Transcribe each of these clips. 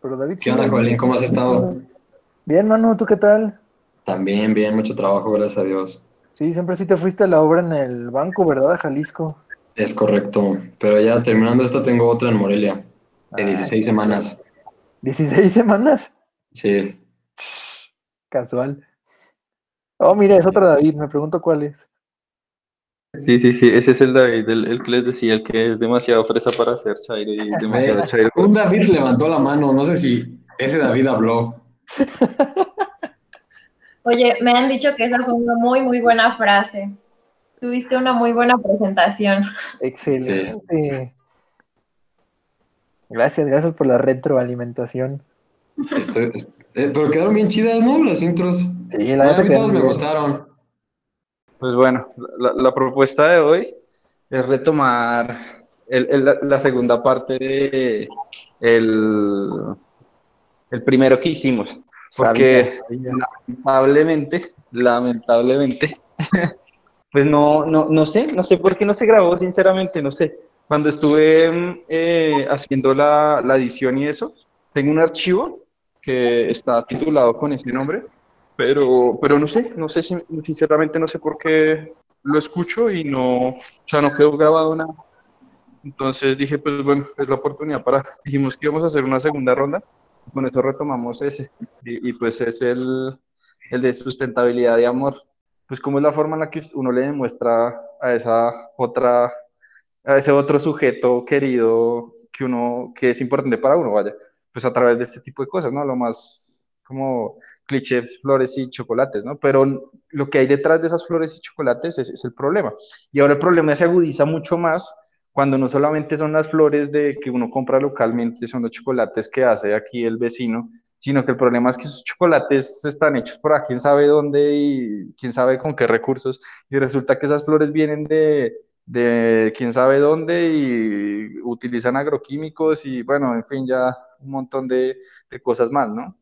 Pero David, ¿Qué onda, Joelín? ¿Cómo has estado? Bien, Manu, ¿tú qué tal? También, bien, mucho trabajo, gracias a Dios. Sí, siempre sí te fuiste a la obra en el banco, ¿verdad? Jalisco. Es correcto, pero ya terminando esta tengo otra en Morelia, de Ah, 16 semanas. ¿16 semanas? Sí, Casual. Oh, mira, es otro David, me pregunto cuál es. Sí, sí, sí, ese es el David, el, el que les decía, el que es demasiado fresa para ser Chairo y demasiado Chairo. un David levantó la mano, no sé si ese David habló. Oye, me han dicho que esa fue una muy, muy buena frase. Tuviste una muy buena presentación. Excelente. Gracias, gracias por la retroalimentación. Estoy- eh, pero quedaron bien chidas, ¿no? Las intros. Sí, la que todas me gustaron. Pues bueno, la, la propuesta de hoy es retomar el- el- la, segunda parte de el, el primero que hicimos, porque Sabía, sabía. lamentablemente, lamentablemente, pues no, no, no sé, no sé por qué no se grabó, sinceramente, no sé. Cuando estuve eh, haciendo la, la edición y eso, tengo un archivo que está titulado con ese nombre, pero, pero no sé, no sé si, sinceramente no sé por qué lo escucho y no, o sea, no quedó grabado nada. Entonces dije, pues bueno, es la oportunidad para, dijimos que íbamos a hacer una segunda ronda, y con eso retomamos ese, y, y pues es el, el de sustentabilidad de amor, pues como es la forma en la que uno le demuestra a esa otra, a ese otro sujeto querido que uno, que es importante para uno, vaya, pues a través de este tipo de cosas, ¿no? Lo más como clichés, flores y chocolates, ¿no? Pero lo que hay detrás de esas flores y chocolates es, es el problema. Y ahora el problema se agudiza mucho más cuando no solamente son las flores de que uno compra localmente, son los chocolates que hace aquí el vecino, sino que el problema es que esos chocolates están hechos por aquí, quién sabe dónde y quién sabe con qué recursos, y resulta que esas flores vienen de, de quién sabe dónde y utilizan agroquímicos y bueno, en fin, ya un montón de, de cosas más, ¿no?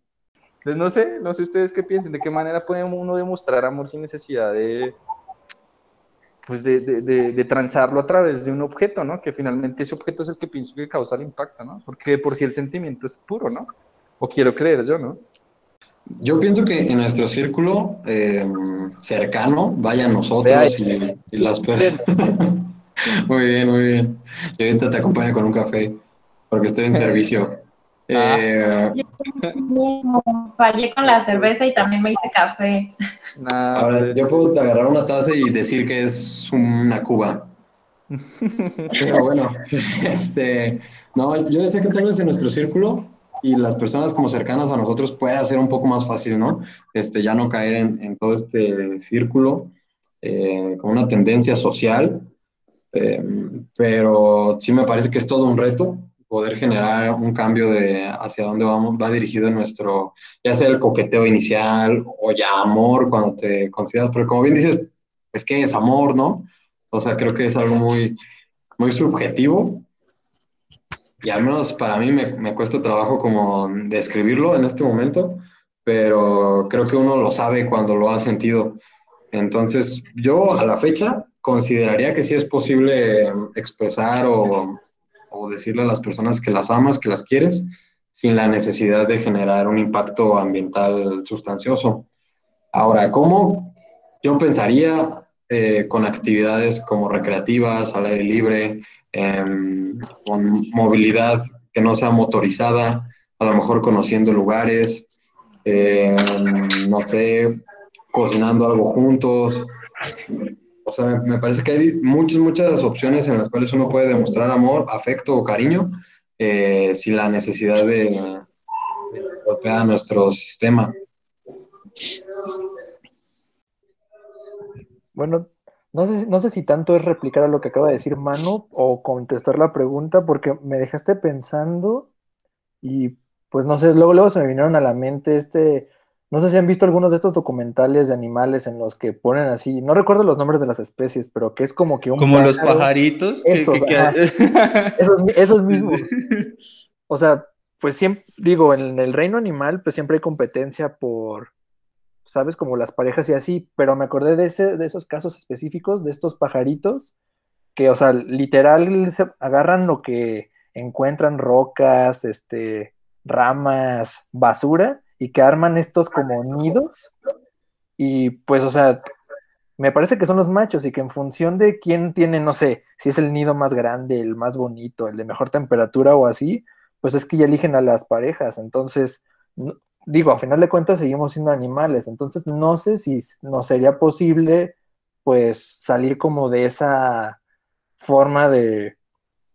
Entonces no sé, no sé ustedes qué piensan, de qué manera puede uno demostrar amor sin necesidad de, pues de, de, de, de, transarlo a través de un objeto, ¿no? Que finalmente ese objeto es el que pienso que causa el impacto, ¿no? Porque de por sí el sentimiento es puro, ¿no? O quiero creer yo, ¿no? Yo pienso que en nuestro círculo eh, cercano, vaya nosotros y, y, las personas. muy bien, muy bien. Yo ahorita te acompaño con un café, porque estoy en servicio. Eh, yo fallé con la cerveza y también me hice café. Nah, Ahora, yo puedo agarrar una taza y decir que es una cuba. Pero bueno, este, no, yo decía que tal vez en nuestro círculo y las personas como cercanas a nosotros pueda ser un poco más fácil, ¿no? Este, ya no caer en, en todo este círculo eh, con una tendencia social, eh, pero sí me parece que es todo un reto poder generar un cambio de hacia dónde vamos, va dirigido nuestro, ya sea el coqueteo inicial o ya amor cuando te consideras, pero como bien dices, es que es amor, ¿no? O sea, creo que es algo muy, muy subjetivo y al menos para mí me, me cuesta trabajo como describirlo en este momento, pero creo que uno lo sabe cuando lo ha sentido. Entonces, yo a la fecha consideraría que sí es posible expresar o o decirle a las personas que las amas, que las quieres, sin la necesidad de generar un impacto ambiental sustancioso. Ahora, ¿cómo? Yo pensaría eh, con actividades como recreativas, al aire libre, eh, con movilidad que no sea motorizada, a lo mejor conociendo lugares, eh, no sé, cocinando algo juntos, o sea, me, parece que hay muchas, muchas opciones en las cuales uno puede demostrar amor, afecto o cariño eh, sin la necesidad de, de golpear a nuestro sistema. Bueno, no sé, no sé si tanto es replicar a lo que acaba de decir Manu o contestar la pregunta, porque me dejaste pensando y pues no sé, luego, luego se me vinieron a la mente este no sé si han visto algunos de estos documentales de animales en los que ponen así, no recuerdo los nombres de las especies, pero que es como que un. Como pájaro, los pajaritos. Eso, que, que, esos, esos, mismos. O sea, pues siempre, digo, en el reino animal, pues siempre hay competencia por, ¿sabes? Como las parejas y así, pero me acordé de, ese, de esos casos específicos, de estos pajaritos, que, o sea, literal se agarran lo que encuentran, rocas, este, ramas, basura, y que arman estos como nidos, y pues, o sea, me parece que son los machos y que en función de quién tiene, no sé, si es el nido más grande, el más bonito, el de mejor temperatura o así, pues es que ya eligen a las parejas. Entonces, digo, a final de cuentas seguimos siendo animales, entonces no sé si no sería posible pues salir como de esa forma de,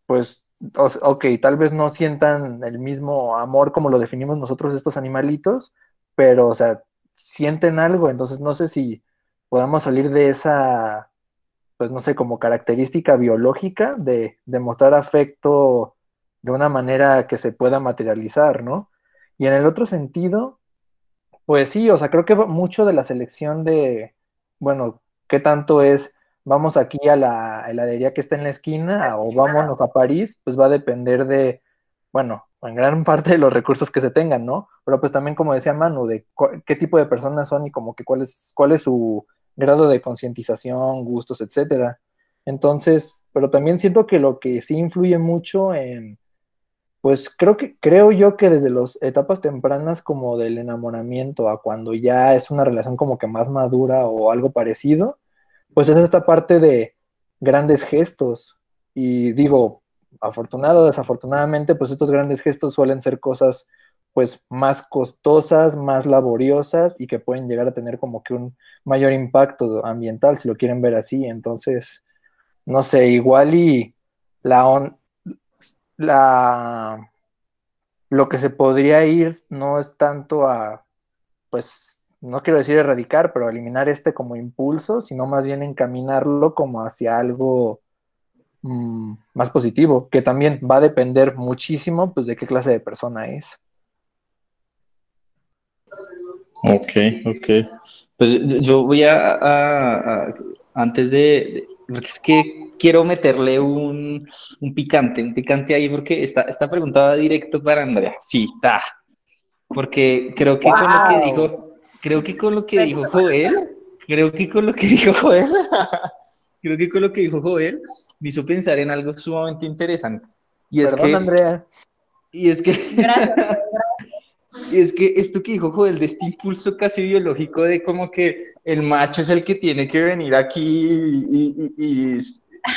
pues, ok, tal vez no sientan el mismo amor como lo definimos nosotros estos animalitos, pero, o sea, sienten algo, entonces no sé si podamos salir de esa, pues no sé, como característica biológica de demostrar afecto de una manera que se pueda materializar, ¿no? Y en el otro sentido, pues sí, o sea, creo que mucho de la selección de, bueno, qué tanto es, vamos aquí a la heladería que está en la esquina o vámonos a París, pues va a depender de, bueno, en gran parte de los recursos que se tengan, ¿no? Pero pues también, como decía Manu, de qué tipo de personas son y como que cuál es, cuál es su grado de concientización, gustos, etcétera. Entonces, pero también siento que lo que sí influye mucho en, pues creo que, creo yo que desde las etapas tempranas como del enamoramiento a cuando ya es una relación como que más madura o algo parecido, pues es esta parte de grandes gestos. Y digo, afortunado o desafortunadamente, pues estos grandes gestos suelen ser cosas pues más costosas, más laboriosas y que pueden llegar a tener como que un mayor impacto ambiental, si lo quieren ver así. Entonces, no sé, igual y la, on la lo que se podría ir no es tanto a, pues, no quiero decir erradicar, pero eliminar este como impulso, sino más bien encaminarlo como hacia algo mm, más positivo, que también va a depender muchísimo, pues, de qué clase de persona es. Ok, ok. Pues yo voy a, antes de, es que quiero meterle un, picante, un picante ahí porque esta, esta pregunta va directo para Andrea. Sí, está. Porque creo que con lo que dijo, creo que con lo que dijo Joel, creo que con lo que dijo Joel, creo que con lo que dijo Joel, me hizo pensar en algo sumamente interesante. Y es que, Andrea. Y es que, y es que esto que dijo Joel, de este impulso casi biológico de como que el macho es el que tiene que venir aquí y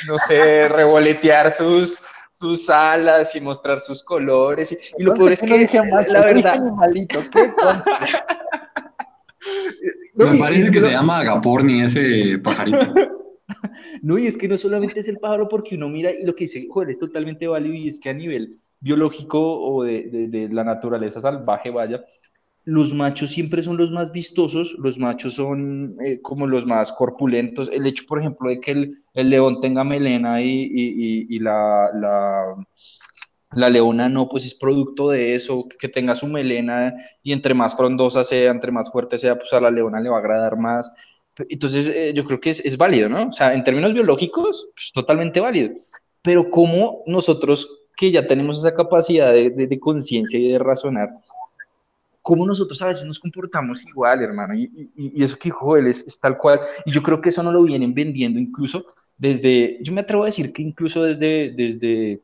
no sé, revolotear sus, sus alas y mostrar sus colores. Y, lo peor es que, la verdad... Me parece que se llama Agaporni ese pajarito. No, y es que no solamente es el pájaro porque uno mira y lo que dice, joder, es totalmente válido y es que a nivel biológico o de, de la naturaleza salvaje, vaya, los machos siempre son los más vistosos, los machos son eh, como los más corpulentos. El hecho, por ejemplo, de que el, león tenga melena y, la, la, leona no, pues es producto de eso, que tenga su melena y entre más frondosa sea, entre más fuerte sea, pues a la leona le va a agradar más. Entonces, eh, yo creo que es, válido, ¿no? O sea, en términos biológicos, pues totalmente válido. Pero como nosotros que ya tenemos esa capacidad de, de conciencia y de razonar, cómo nosotros a veces nos comportamos igual, hermano, y, eso que dijo él es, tal cual, y yo creo que eso no lo vienen vendiendo incluso desde, yo me atrevo a decir que incluso desde, desde,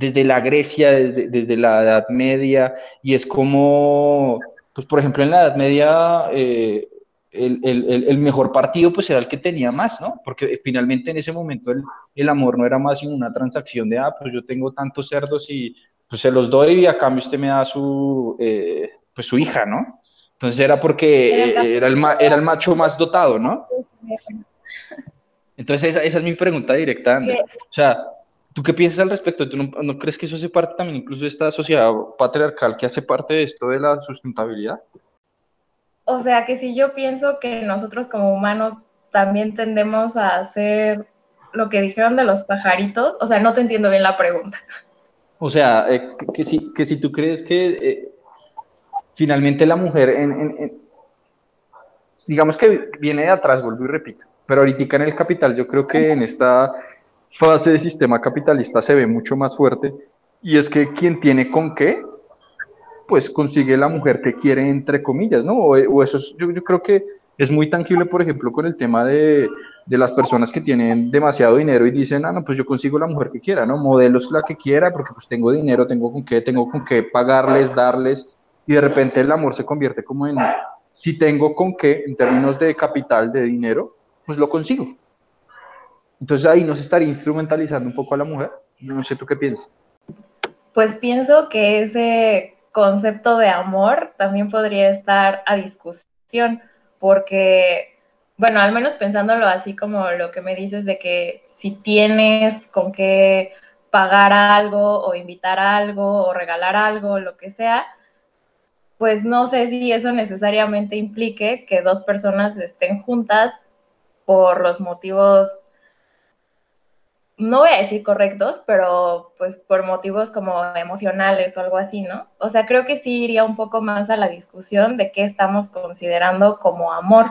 desde la Grecia, desde, la Edad Media, y es como, pues por ejemplo en la Edad Media, eh, el, mejor partido pues era el que tenía más, ¿no? Porque finalmente en ese momento el, amor no era más sino una transacción de, ah, pues yo tengo tantos cerdos y pues se los doy y a cambio usted me da su, eh, pues su hija, ¿no? Entonces era porque era el, era el macho más dotado, ¿no? Entonces esa, es mi pregunta directa, André. O sea, ¿tú qué piensas al respecto? ¿Tú no, crees que eso hace parte también incluso de esta sociedad patriarcal que hace parte de esto de la sustentabilidad? O sea, que si yo pienso que nosotros como humanos también tendemos a hacer lo que dijeron de los pajaritos, o sea, no te entiendo bien la pregunta. O sea, eh, que, si, que si tú crees que eh, finalmente la mujer, en, digamos que viene de atrás, vuelvo y repito, pero ahorita en el capital yo creo que en esta fase de sistema capitalista se ve mucho más fuerte y es que quien tiene con qué, pues consigue la mujer que quiere, entre comillas, ¿no? O, eso es, yo, yo, creo que es muy tangible, por ejemplo, con el tema de, de, las personas que tienen demasiado dinero y dicen, ah, no, pues yo consigo la mujer que quiera, ¿no? Modelos la que quiera, porque pues tengo dinero, tengo con qué, tengo con qué pagarles, darles, y de repente el amor se convierte como en, si tengo con qué, en términos de capital, de dinero, pues lo consigo. Entonces ahí no se estaría instrumentalizando un poco a la mujer. No sé tú qué piensas. Pues pienso que ese concepto de amor también podría estar a discusión, porque, bueno, al menos pensándolo así como lo que me dices de que si tienes con qué pagar algo o invitar algo o regalar algo, lo que sea, pues no sé si eso necesariamente implique que dos personas estén juntas por los motivos no voy a decir correctos, pero pues por motivos como emocionales o algo así, ¿no? O sea, creo que sí iría un poco más a la discusión de qué estamos considerando como amor.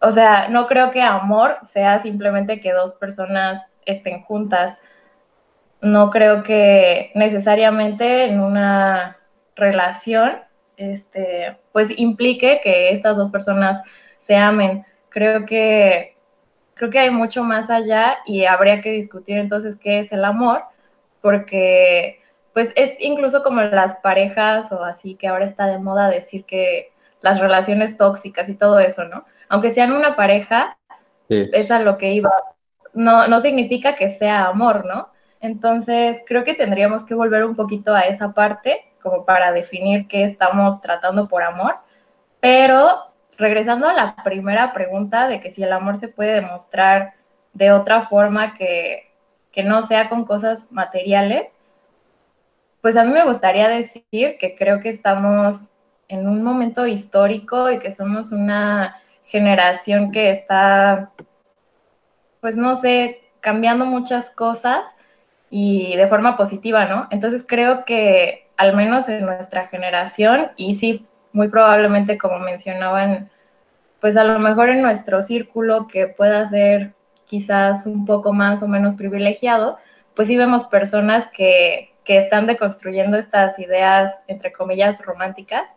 O sea, no creo que amor sea simplemente que dos personas estén juntas. No creo que necesariamente en una relación, este, pues implique que estas dos personas se amen. Creo que creo que hay mucho más allá y habría que discutir entonces qué es el amor, porque pues es incluso como las parejas o así que ahora está de moda decir que las relaciones tóxicas y todo eso, ¿no? Aunque sean una pareja, es a lo que iba, no, no significa que sea amor, ¿no? Entonces, creo que tendríamos que volver un poquito a esa parte, como para definir qué estamos tratando por amor, pero regresando a la primera pregunta de que si el amor se puede demostrar de otra forma que, no sea con cosas materiales, pues a mí me gustaría decir que creo que estamos en un momento histórico y que somos una generación que está, pues no sé, cambiando muchas cosas y de forma positiva, ¿no? Entonces creo que al menos en nuestra generación, y sí muy probablemente, como mencionaban, pues a lo mejor en nuestro círculo que pueda ser quizás un poco más o menos privilegiado, pues sí vemos personas que, están deconstruyendo estas ideas, entre comillas, románticas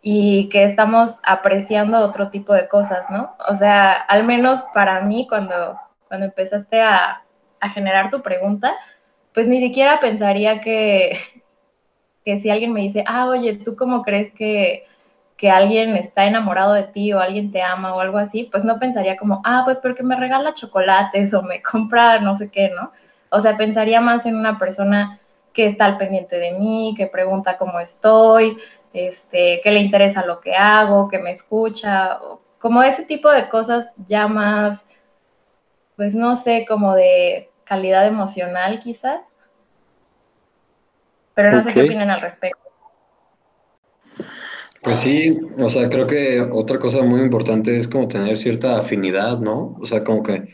y que estamos apreciando otro tipo de cosas, ¿no? O sea, al menos para mí, cuando, cuando empezaste a, a generar tu pregunta, pues ni siquiera pensaría que, que si alguien me dice, ah, oye, ¿tú cómo crees que, que alguien está enamorado de ti o alguien te ama o algo así, pues no pensaría como, ah, pues porque me regala chocolates o me compra no sé qué, ¿no? O sea, pensaría más en una persona que está al pendiente de mí, que pregunta cómo estoy, este, que le interesa lo que hago, que me escucha, como ese tipo de cosas ya más, pues no sé, como de calidad emocional quizás. Pero no sé qué opinan al respecto. Pues sí, o sea, creo que otra cosa muy importante es como tener cierta afinidad, ¿no? O sea, como que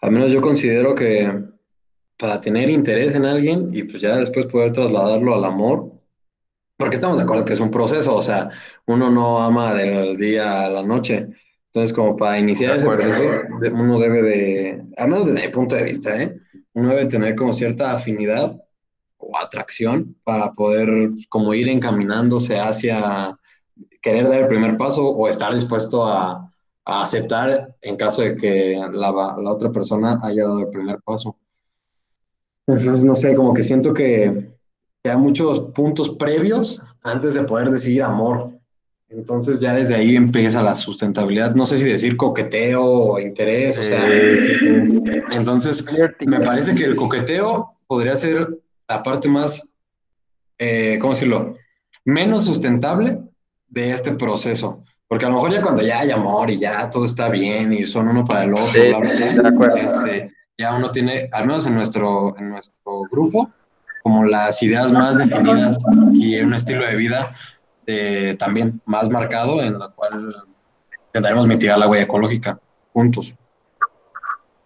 al menos yo considero que para tener interés en alguien y pues ya después poder trasladarlo al amor, porque estamos de acuerdo que es un proceso, o sea, uno no ama del día a la noche. Entonces, como para iniciar ese proceso, uno debe de, al menos desde mi punto de vista, ¿eh? Uno debe tener como cierta afinidad o atracción para poder como ir encaminándose hacia querer dar el primer paso o estar dispuesto a, aceptar en caso de que la, otra persona haya dado el primer paso. Entonces, no sé, como que siento que, hay muchos puntos previos antes de poder decir amor. Entonces ya desde ahí empieza la sustentabilidad. No sé si decir coqueteo o interés, o sea. Entonces, me parece que el coqueteo podría ser la parte más, eh, ¿cómo decirlo? Menos sustentable de este proceso. Porque a lo mejor ya cuando ya hay amor y ya todo está bien y son uno para el otro, este, ya uno tiene, al menos en nuestro, en nuestro grupo, como las ideas más definidas y un estilo de vida eh, también más marcado en la cual tendremos mitigar la huella ecológica juntos.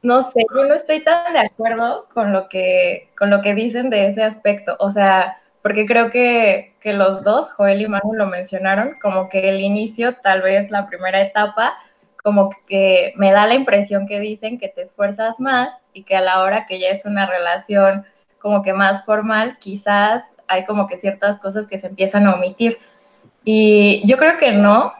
No sé, yo no estoy tan de acuerdo con lo que, con lo que dicen de ese aspecto. O sea, porque creo que, los dos, Joel y Manu lo mencionaron, como que el inicio, tal vez la primera etapa, como que me da la impresión que dicen que te esfuerzas más y que a la hora que ya es una relación como que más formal, quizás hay como que ciertas cosas que se empiezan a omitir. Y yo creo que no,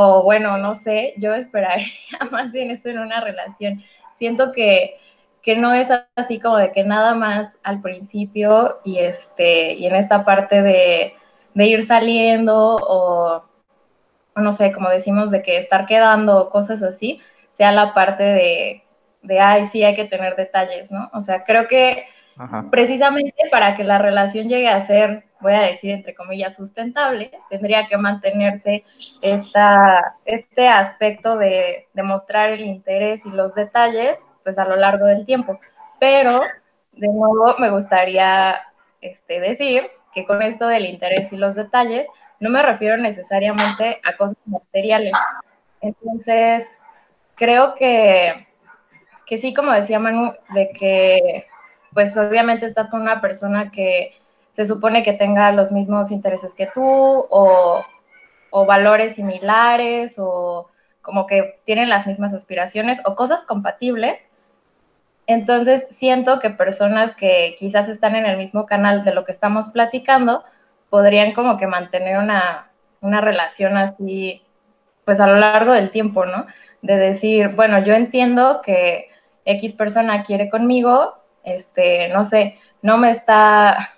o bueno, no sé, yo esperaría más bien eso en una relación. Siento que, que no es así como de que nada más al principio y, este, y en esta parte de, de ir saliendo o, o, no sé, como decimos, de que estar quedando cosas así, sea la parte de, de, ay, sí, hay que tener detalles, ¿no? O sea, creo que precisamente para que la relación llegue a ser voy a decir entre comillas, sustentable, tendría que mantenerse esta, este aspecto de, demostrar el interés y los detalles pues a lo largo del tiempo. Pero, de nuevo, me gustaría este, decir que con esto del interés y los detalles, no me refiero necesariamente a cosas materiales. Entonces, creo que, que sí, como decía Manu, de que pues obviamente estás con una persona que se supone que tenga los mismos intereses que tú o, valores similares o como que tienen las mismas aspiraciones o cosas compatibles. Entonces siento que personas que quizás están en el mismo canal de lo que estamos platicando podrían como que mantener una, una relación así, pues a lo largo del tiempo, ¿no? De decir, bueno, yo entiendo que X persona quiere conmigo, este, no sé, no me está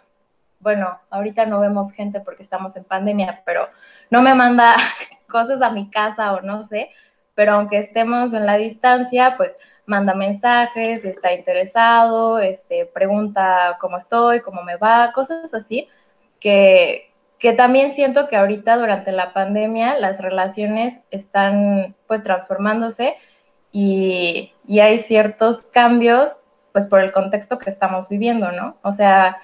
bueno, ahorita no vemos gente porque estamos en pandemia, pero no me manda cosas a mi casa o no sé, pero aunque estemos en la distancia, pues manda mensajes, está interesado, este, pregunta cómo estoy, cómo me va, cosas así, que, que también siento que ahorita durante la pandemia las relaciones están pues transformándose y, y hay ciertos cambios pues por el contexto que estamos viviendo, ¿no? O sea,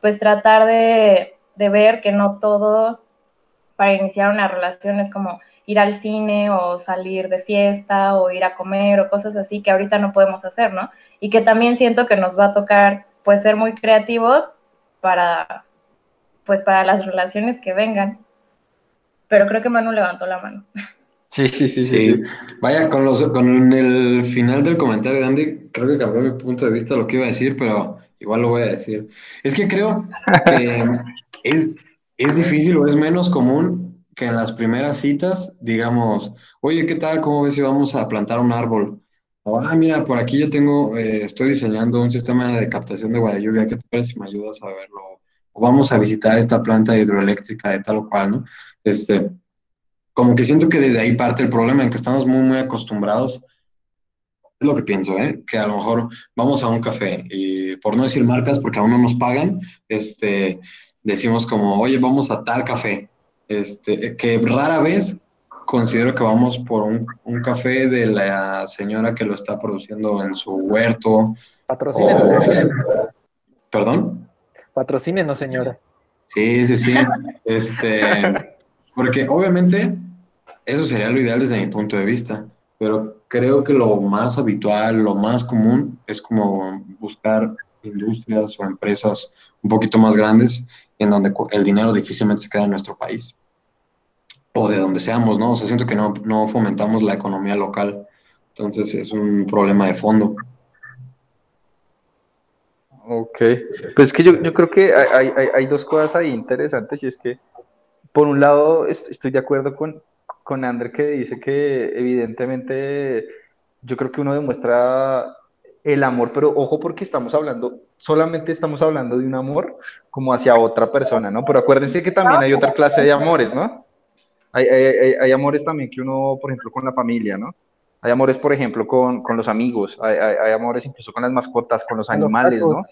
pues tratar de, ver que no todo para iniciar una relación es como ir al cine o salir de fiesta o ir a comer o cosas así que ahorita no podemos hacer, ¿no? Y que también siento que nos va a tocar pues ser muy creativos para pues para las relaciones que vengan. Pero creo que Manu levantó la mano. Sí, sí, sí, sí. Vaya, con, los, con el final del comentario de Andy, creo que cambió mi punto de vista lo que iba a decir, pero igual lo voy a decir. Es que creo que es, es difícil o es menos común que en las primeras citas digamos, oye, ¿qué tal? ¿Cómo ves si vamos a plantar un árbol? O, ah, mira, por aquí yo tengo, eh, estoy diseñando un sistema de captación de agua de lluvia, ¿qué te si me ayudas a verlo? O vamos a visitar esta planta hidroeléctrica de tal o cual, ¿no? Este, como que siento que desde ahí parte el problema, en que estamos muy, muy acostumbrados es lo que pienso, ¿eh? que a lo mejor vamos a un café y por no decir marcas, porque aún no nos pagan, este, decimos como, oye, vamos a tal café, este, que rara vez considero que vamos por un, un café de la señora que lo está produciendo en su huerto. Patrocínenos, ¿Perdón? Patrocínenos, señora. Sí, sí, sí. Este, porque obviamente eso sería lo ideal desde mi punto de vista pero creo que lo más habitual, lo más común es como buscar industrias o empresas un poquito más grandes en donde el dinero difícilmente se queda en nuestro país o de donde seamos, ¿no? O sea, siento que no, no fomentamos la economía local, entonces es un problema de fondo. Ok, pues es que yo, yo creo que hay, hay, hay, dos cosas ahí interesantes y es que, por un lado, estoy de acuerdo con, con Ander que dice que evidentemente yo creo que uno demuestra el amor, pero ojo porque estamos hablando, solamente estamos hablando de un amor como hacia otra persona, ¿no? Pero acuérdense que también hay otra clase de amores, ¿no? Hay, hay, hay amores también que uno, por ejemplo, con la familia, ¿no? Hay amores, por ejemplo, con, con los amigos, hay, hay, amores incluso con las mascotas, con los animales, ¿no?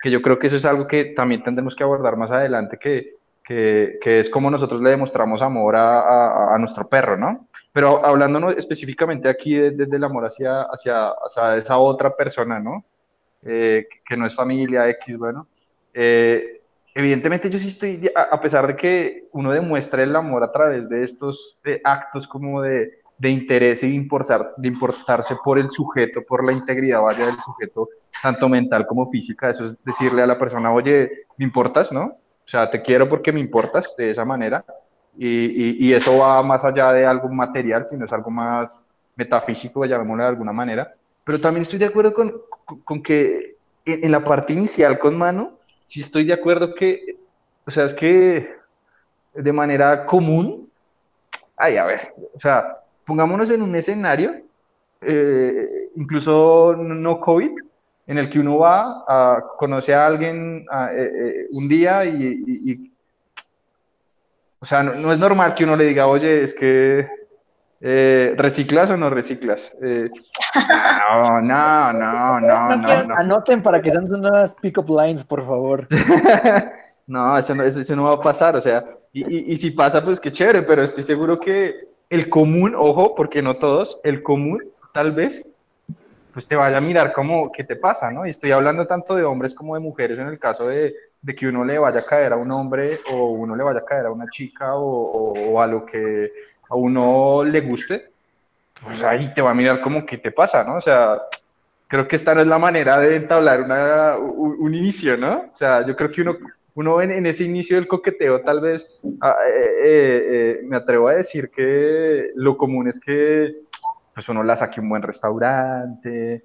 Que yo creo que eso es algo que también tendremos que abordar más adelante, que que, es como nosotros le demostramos amor a, nuestro perro, ¿no? Pero hablando específicamente aquí desde de, el amor hacia, esa otra persona, ¿no? Eh, que no es familia X, bueno. Eh, evidentemente yo sí estoy, a, pesar de que uno demuestra el amor a través de estos actos como de, interés y de, importar, de importarse por el sujeto, por la integridad vaya del sujeto, tanto mental como física, eso es decirle a la persona, oye, ¿me importas, no? O sea, te quiero porque me importas de esa manera. Y, y, eso va más allá de algo material, sino es algo más metafísico, llamémoslo de alguna manera. Pero también estoy de acuerdo con, con, que en, la parte inicial con Mano, sí estoy de acuerdo que, o sea, es que de manera común, ay, a ver, o sea, pongámonos en un escenario, eh, incluso no COVID, en el que uno va a conocer a alguien eh, eh, un día y, o sea, no, es normal que uno le diga, oye, es que ¿reciclas o no reciclas? no, no, no, no, no, Anoten para que sean unas pick-up lines, por favor. no, eso no, eso no va a pasar, o sea, y, y, si pasa, pues qué chévere, pero estoy seguro que el común, ojo, porque no todos, el común tal vez, pues te vaya a mirar como, ¿qué te pasa? ¿no? Y estoy hablando tanto de hombres como de mujeres en el caso de, de que uno le vaya a caer a un hombre o uno le vaya a caer a una chica o, o, a lo que a uno le guste, pues ahí te va a mirar como, ¿qué te pasa? ¿no? O sea, creo que esta no es la manera de entablar una, un, un inicio, ¿no? O sea, yo creo que uno uno en, en, ese inicio del coqueteo tal vez ah, eh, eh, eh, me atrevo a decir que lo común es que pues uno la saque un buen restaurante,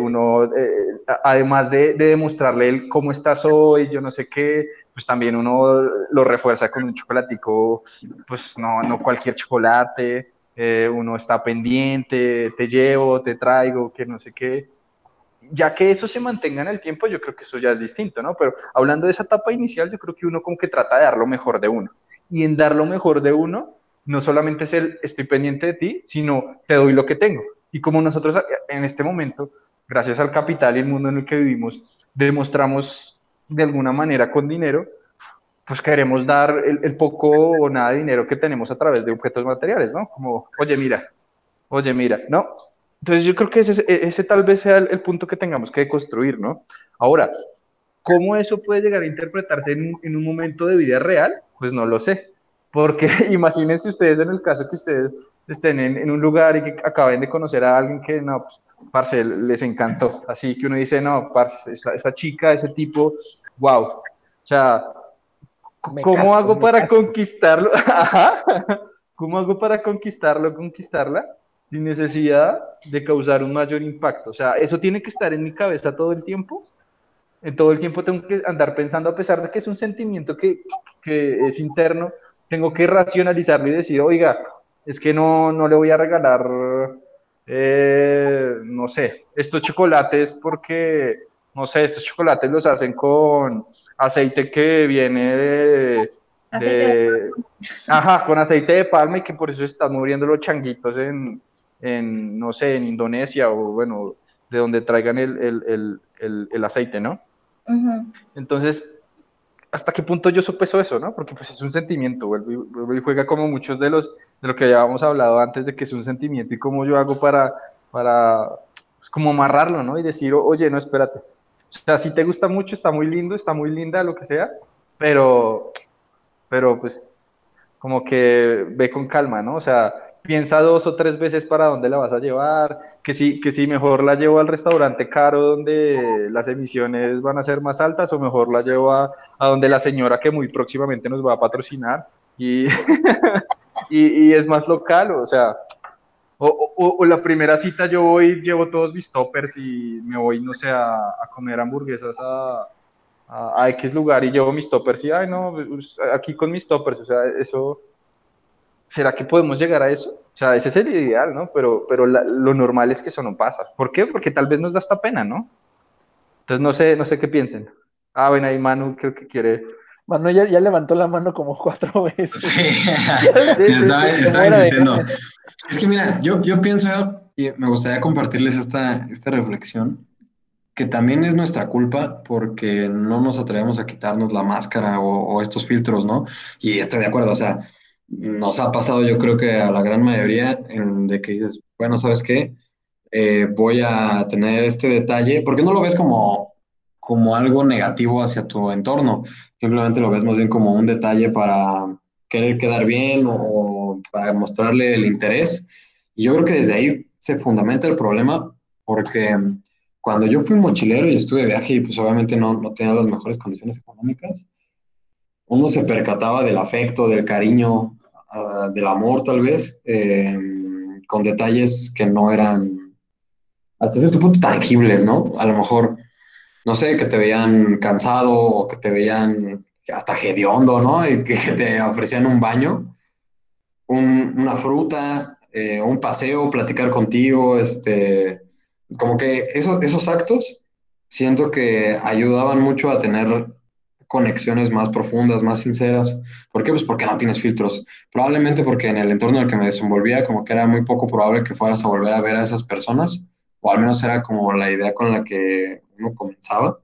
uno además de, de, demostrarle cómo estás hoy, yo no sé qué, pues también uno lo refuerza con un chocolatico, pues no, no cualquier chocolate, uno está pendiente, te llevo, te traigo, que no sé qué ya que eso se mantenga en el tiempo, yo creo que eso ya es distinto, ¿no? Pero hablando de esa etapa inicial, yo creo que uno como que trata de dar lo mejor de uno. Y en dar lo mejor de uno, no solamente es el estoy pendiente de ti, sino te doy lo que tengo. Y como nosotros en este momento, gracias al capital y el mundo en el que vivimos, demostramos de alguna manera con dinero, pues queremos dar el, el poco o nada de dinero que tenemos a través de objetos materiales, ¿no? Como, oye, mira, oye, mira, no, entonces yo creo que ese, ese tal vez sea el, punto que tengamos que construir, ¿no? Ahora, ¿cómo eso puede llegar a interpretarse en, en un momento de vida real? Pues no lo sé, porque imagínense ustedes en el caso que ustedes estén en, en, un lugar y que acaben de conocer a alguien que, no, pues, parce, les encantó. Así que uno dice, no, parce, esa, esa chica, ese tipo, wow. O sea, ¿cómo hago para conquistarlo? ¿Cómo hago para conquistarlo, conquistarla? sin necesidad de causar un mayor impacto. O sea, eso tiene que estar en mi cabeza todo el tiempo. En todo el tiempo tengo que andar pensando, a pesar de que es un sentimiento que, que es interno, tengo que racionalizarlo y decir, oiga, es que no, no le voy a regalar, eh, no sé, estos chocolates porque, no sé, estos chocolates los hacen con aceite que viene de, de, ajá, con aceite de palma y que por eso están muriendo los changuitos en, en, no sé, en Indonesia o bueno, de donde traigan el, el, el, el aceite, ¿no? Entonces, ¿hasta qué punto yo sopeso eso, no? Porque pues es un sentimiento, y juega como muchos de los, de lo que ya habíamos hablado antes de que es un sentimiento y cómo yo hago para, para, pues, como amarrarlo, ¿no? Y decir, oye, no, espérate. O sea, si te gusta mucho, está muy lindo, está muy linda, lo que sea, pero, pero pues, como que ve con calma, ¿no? O sea, piensa dos o tres veces para dónde la vas a llevar, que si, que si mejor la llevo al restaurante caro donde las emisiones van a ser más altas o mejor la llevo a, donde la señora que muy próximamente nos va a patrocinar y, y, es más local, o sea, o, o, la primera cita yo voy, llevo todos mis toppers y me voy, no sé, a, a comer hamburguesas a, a, a, X lugar y llevo mis toppers y, ay, no, pues, aquí con mis toppers, o sea, eso ¿será que podemos llegar a eso? O sea, ese sería ideal, ¿no? Pero, pero lo normal es que eso no pasa. ¿Por qué? Porque tal vez nos da esta pena, ¿no? Entonces no sé, no sé qué piensen. Ah, bueno, ahí Manu creo que quiere. Manu ya, ya levantó la mano como cuatro veces. Sí, sí, estaba, insistiendo. Es que mira, yo, yo pienso, y me gustaría compartirles esta, esta reflexión, que también es nuestra culpa porque no nos atrevemos a quitarnos la máscara o, o estos filtros, ¿no? Y estoy de acuerdo, o sea, nos ha pasado yo creo que a la gran mayoría de que dices, bueno, ¿sabes qué? Eh, voy a tener este detalle, porque no lo ves como, como algo negativo hacia tu entorno, simplemente lo ves más bien como un detalle para querer quedar bien o, para mostrarle el interés. Y yo creo que desde ahí se fundamenta el problema, porque cuando yo fui mochilero y estuve viaje y pues obviamente no, no tenía las mejores condiciones económicas, uno se percataba del afecto, del cariño, uh, del amor tal vez, eh, con detalles que no eran hasta cierto punto tangibles, ¿no? A lo mejor, no sé, que te veían cansado o que te veían hasta hediondo, ¿no? Y que te ofrecían un baño, una fruta, eh, un paseo, platicar contigo, este, como que esos, esos actos siento que ayudaban mucho a tener conexiones más profundas, más sinceras. ¿Por qué? Pues porque no tienes filtros. Probablemente porque en el entorno en el que me desenvolvía, como que era muy poco probable que fueras a volver a ver a esas personas, o al menos era como la idea con la que uno comenzaba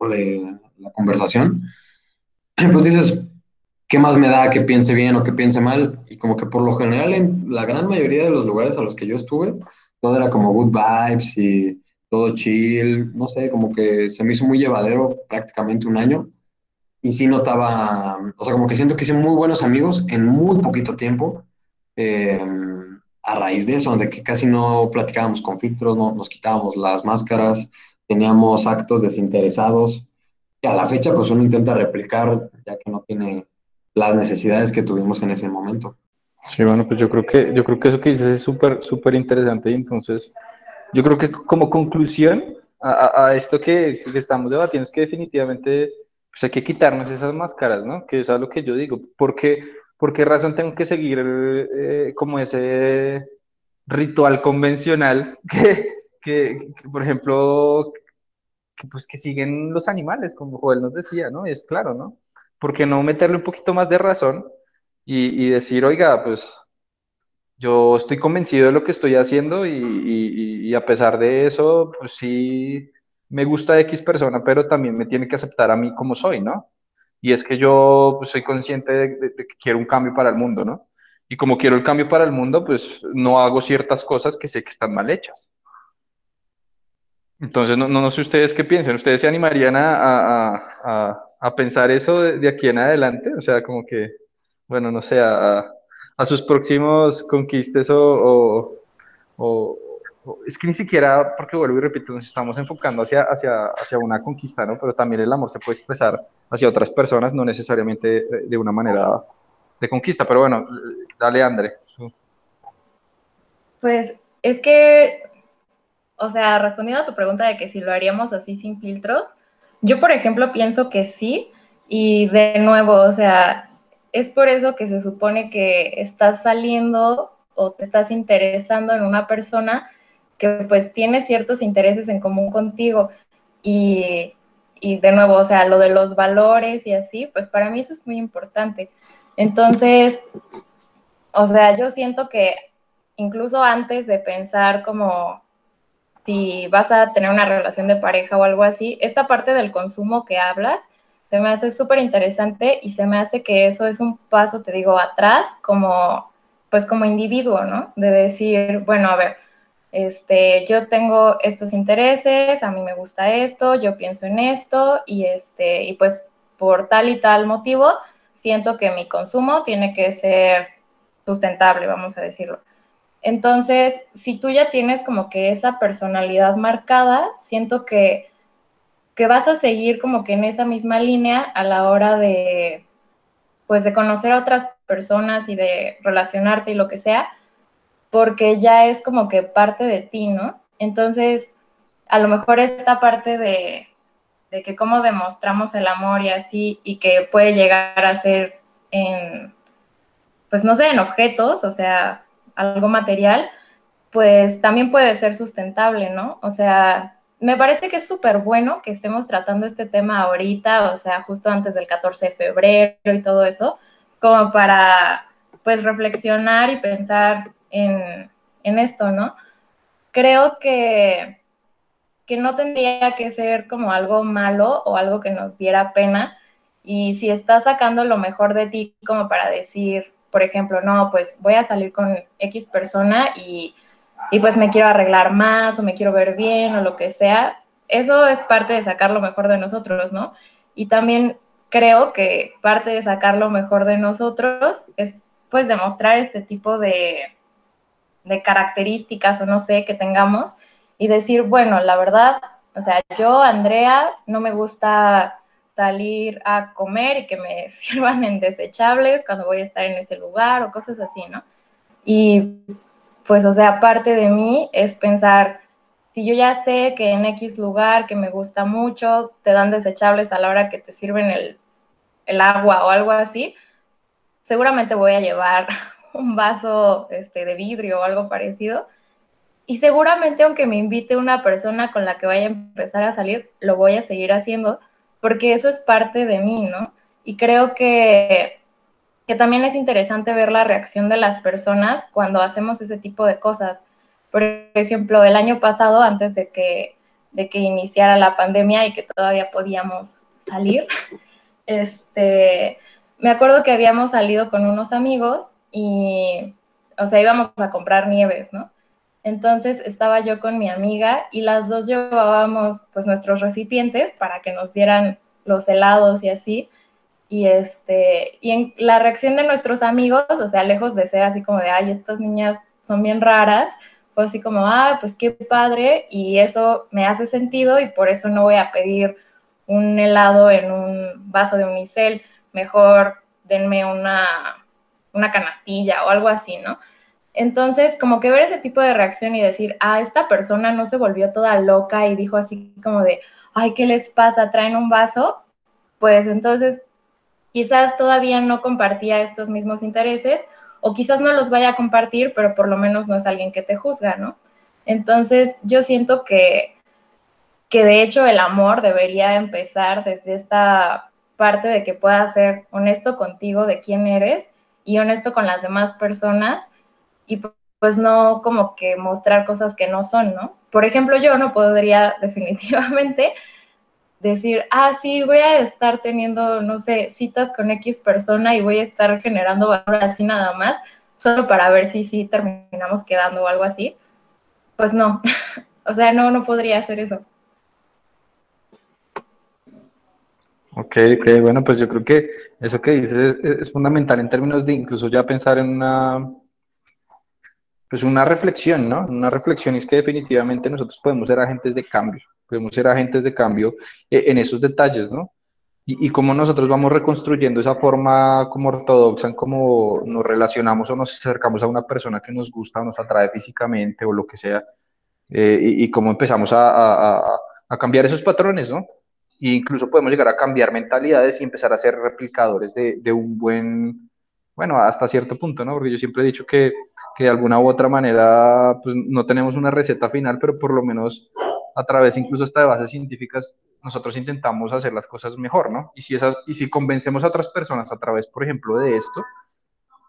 la conversación. Pues dices, ¿qué más me da que piense bien o que piense mal? Y como que por lo general en la gran mayoría de los lugares a los que yo estuve, todo era como good vibes y todo chill, no sé, como que se me hizo muy llevadero prácticamente un año. Y sí notaba, o sea, como que siento que hice muy buenos amigos en muy poquito tiempo. Eh, a raíz de eso, de que casi no platicábamos con filtros, no, nos quitábamos las máscaras, teníamos actos desinteresados. Y a la fecha, pues uno intenta replicar, ya que no tiene las necesidades que tuvimos en ese momento. Sí, bueno, pues yo creo que, yo creo que eso que dices es súper, súper interesante y entonces yo creo que como conclusión a, a esto que, que, estamos debatiendo es que definitivamente pues hay que quitarnos esas máscaras, ¿no? Que es algo que yo digo. ¿Por qué, por qué razón tengo que seguir eh, como ese ritual convencional que, que, por ejemplo, que, pues que siguen los animales, como Joel nos decía, ¿no? Y es claro, ¿no? ¿Por qué no meterle un poquito más de razón y, y decir, oiga, pues yo estoy convencido de lo que estoy haciendo y, y, a pesar de eso, pues sí me gusta X persona, pero también me tiene que aceptar a mí como soy, ¿no? Y es que yo pues, soy consciente de, que quiero un cambio para el mundo, ¿no? Y como quiero el cambio para el mundo, pues no hago ciertas cosas que sé que están mal hechas. Entonces, no, no, sé ustedes qué piensan. ¿Ustedes se animarían a, a, a, a pensar eso de, de, aquí en adelante? O sea, como que, bueno, no sé, a, a sus próximos conquistes o, o, es que ni siquiera, porque vuelvo y repito, nos estamos enfocando hacia, hacia, hacia una conquista, ¿no? Pero también el amor se puede expresar hacia otras personas, no necesariamente de una manera de conquista. Pero bueno, dale, André. Pues es que, o sea, respondiendo a tu pregunta de que si lo haríamos así sin filtros, yo, por ejemplo, pienso que sí. Y de nuevo, o sea, es por eso que se supone que estás saliendo o te estás interesando en una persona que pues tiene ciertos intereses en común contigo y, y, de nuevo, o sea, lo de los valores y así, pues para mí eso es muy importante. Entonces, o sea, yo siento que incluso antes de pensar como si vas a tener una relación de pareja o algo así, esta parte del consumo que hablas, se me hace súper interesante y se me hace que eso es un paso, te digo, atrás como, pues como individuo, ¿no? De decir, bueno, a ver, este, yo tengo estos intereses, a mí me gusta esto, yo pienso en esto y este, y pues por tal y tal motivo siento que mi consumo tiene que ser sustentable, vamos a decirlo. Entonces, si tú ya tienes como que esa personalidad marcada, siento que que vas a seguir como que en esa misma línea a la hora de, pues, de conocer a otras personas y de relacionarte y lo que sea, porque ya es como que parte de ti, ¿no? Entonces, a lo mejor esta parte de, de que cómo demostramos el amor y así, y que puede llegar a ser en, pues no sé, en objetos, o sea, algo material, pues también puede ser sustentable, ¿no? O sea, me parece que es súper bueno que estemos tratando este tema ahorita, o sea, justo antes del 14 de febrero y todo eso, como para, pues, reflexionar y pensar en, en esto, ¿no? Creo que, que no tendría que ser como algo malo o algo que nos diera pena. Y si estás sacando lo mejor de ti como para decir, por ejemplo, no, pues voy a salir con X persona y y pues me quiero arreglar más o me quiero ver bien o lo que sea, eso es parte de sacar lo mejor de nosotros, ¿no? Y también creo que parte de sacar lo mejor de nosotros es pues demostrar este tipo de, de características o no sé que tengamos y decir, bueno, la verdad, o sea, yo, Andrea, no me gusta salir a comer y que me sirvan en desechables cuando voy a estar en ese lugar o cosas así, ¿no? Y pues, o sea, parte de mí es pensar si yo ya sé que en X lugar que me gusta mucho, te dan desechables a la hora que te sirven el, el agua o algo así, seguramente voy a llevar un vaso este, de vidrio o algo parecido. Y seguramente aunque me invite una persona con la que vaya a empezar a salir, lo voy a seguir haciendo porque eso es parte de mí, ¿no? Y creo que, que también es interesante ver la reacción de las personas cuando hacemos ese tipo de cosas. Por ejemplo, el año pasado, antes de que, de que iniciara la pandemia y que todavía podíamos salir, este, me acuerdo que habíamos salido con unos amigos y, o sea, íbamos a comprar nieves, ¿no? Entonces estaba yo con mi amiga y las dos llevábamos pues nuestros recipientes para que nos dieran los helados y así. Y este, y en la reacción de nuestros amigos, o sea, lejos de ser así como de, ay, estas niñas son bien raras, fue así como, ah, pues qué padre, y eso me hace sentido y por eso no voy a pedir un helado en un vaso de unicel, mejor denme una, una canastilla o algo así, ¿no? Entonces, como que ver ese tipo de reacción y decir, ah, esta persona no se volvió toda loca y dijo así como de, ay, ¿qué les pasa? ¿Traen un vaso? Pues entonces, quizás todavía no compartía estos mismos intereses o quizás no los vaya a compartir, pero por lo menos no es alguien que te juzga, ¿no? Entonces, yo siento que, que de hecho el amor debería empezar desde esta parte de que puedas ser honesto contigo de quién eres y honesto con las demás personas y pues no como que mostrar cosas que no son, ¿no? Por ejemplo, yo no podría definitivamente decir, ah, sí, voy a estar teniendo, no sé, citas con X persona y voy a estar generando valor así nada más, solo para ver si sí terminamos quedando o algo así. Pues no, o sea, no, no podría hacer eso. Ok, ok, bueno, pues yo creo que eso que dices es, fundamental en términos de incluso ya pensar en una, pues una reflexión, ¿no? Una reflexión es que definitivamente nosotros podemos ser agentes de cambio, podemos ser agentes de cambio eh, en esos detalles, ¿no? Y, y cómo nosotros vamos reconstruyendo esa forma como ortodoxa en cómo nos relacionamos o nos acercamos a una persona que nos gusta o nos atrae físicamente o lo que sea, eh, y, y, cómo empezamos a, a, a cambiar esos patrones, ¿no? e incluso podemos llegar a cambiar mentalidades y empezar a ser replicadores de, de, un buen, bueno, hasta cierto punto, ¿no? Porque yo siempre he dicho que, que, de alguna u otra manera, pues no tenemos una receta final, pero por lo menos a través incluso hasta de bases científicas, nosotros intentamos hacer las cosas mejor, ¿no? Y si, esas, y si convencemos a otras personas a través, por ejemplo, de esto,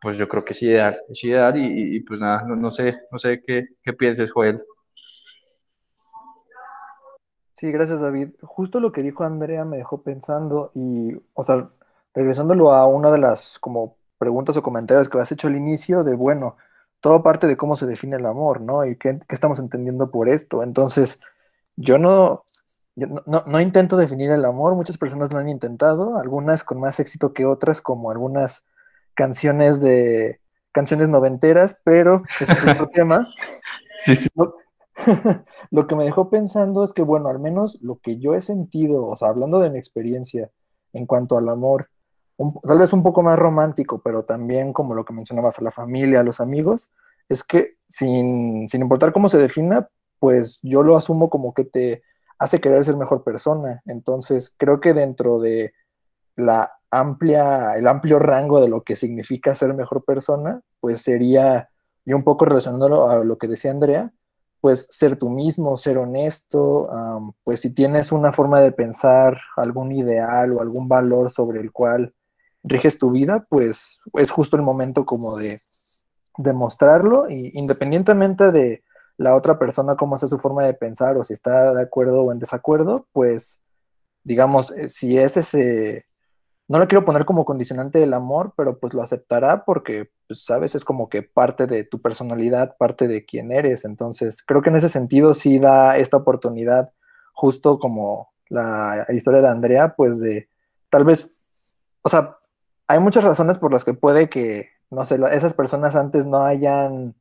pues yo creo que es ideal, es ideal y, y pues nada, no, no, sé, no sé qué, qué pienses, Joel. Sí, gracias David. Justo lo que dijo Andrea me dejó pensando y, o sea, regresándolo a una de las como preguntas o comentarios que has hecho al inicio de, bueno, todo parte de cómo se define el amor, ¿no? Y qué, qué estamos entendiendo por esto. Entonces, yo no, yo no, no, intento definir el amor, muchas personas lo han intentado, algunas con más éxito que otras, como algunas canciones de canciones noventeras, pero ese es otro tema. Sí, sí. lo que me dejó pensando es que, bueno, al menos lo que yo he sentido, o sea, hablando de mi experiencia en cuanto al amor, tal vez un poco más romántico, pero también como lo que mencionabas a la familia, a los amigos, es que sin, sin importar cómo se defina, pues yo lo asumo como que te hace querer ser mejor persona. Entonces, creo que dentro de la amplia, el amplio rango de lo que significa ser mejor persona, pues sería, y un poco relacionándolo a lo que decía Andrea, pues ser tú mismo, ser honesto, pues si tienes una forma de pensar, algún ideal o algún valor sobre el cual riges tu vida, pues es justo el momento como de demostrarlo y independientemente de la otra persona cómo hace su forma de pensar o si está de acuerdo o en desacuerdo, pues digamos, eh, si es ese no lo quiero poner como condicionante del amor, pero pues lo aceptará porque, pues, sabes, es como que parte de tu personalidad, parte de quién eres. Entonces, creo que en ese sentido sí da esta oportunidad, justo como la historia de Andrea, pues de tal vez, o sea, hay muchas razones por las que puede que, no sé, esas personas antes no hayan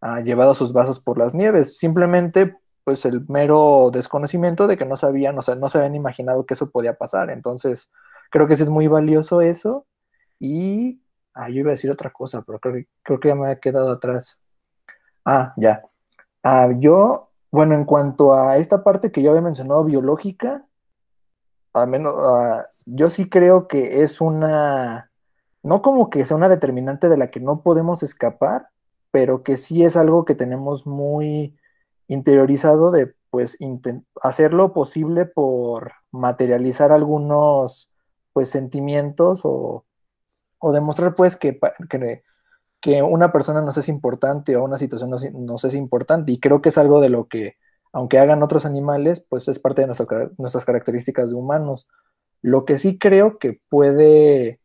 ah, llevado sus vasos por las nieves. Simplemente pues el mero desconocimiento de que no sabían, o sea, no se habían imaginado que eso podía pasar. Entonces, creo que sí es muy valioso eso. Y, ah, yo iba a decir otra cosa, pero creo creo que ya me ha quedado atrás. Ah, ya. Ah, yo Bueno, en cuanto a esta parte que yo había mencionado, biológica, al menos yo sí creo que es una, no como que sea una determinante de la que no podemos escapar, pero que sí es algo que tenemos muy interiorizado de pues hacer lo posible por materializar algunos pues sentimientos o, demostrar pues que, que, una persona nos es importante o una situación nos, nos, es importante y creo que es algo de lo que aunque hagan otros animales pues es parte de nuestras características de humanos. Lo que sí creo que puede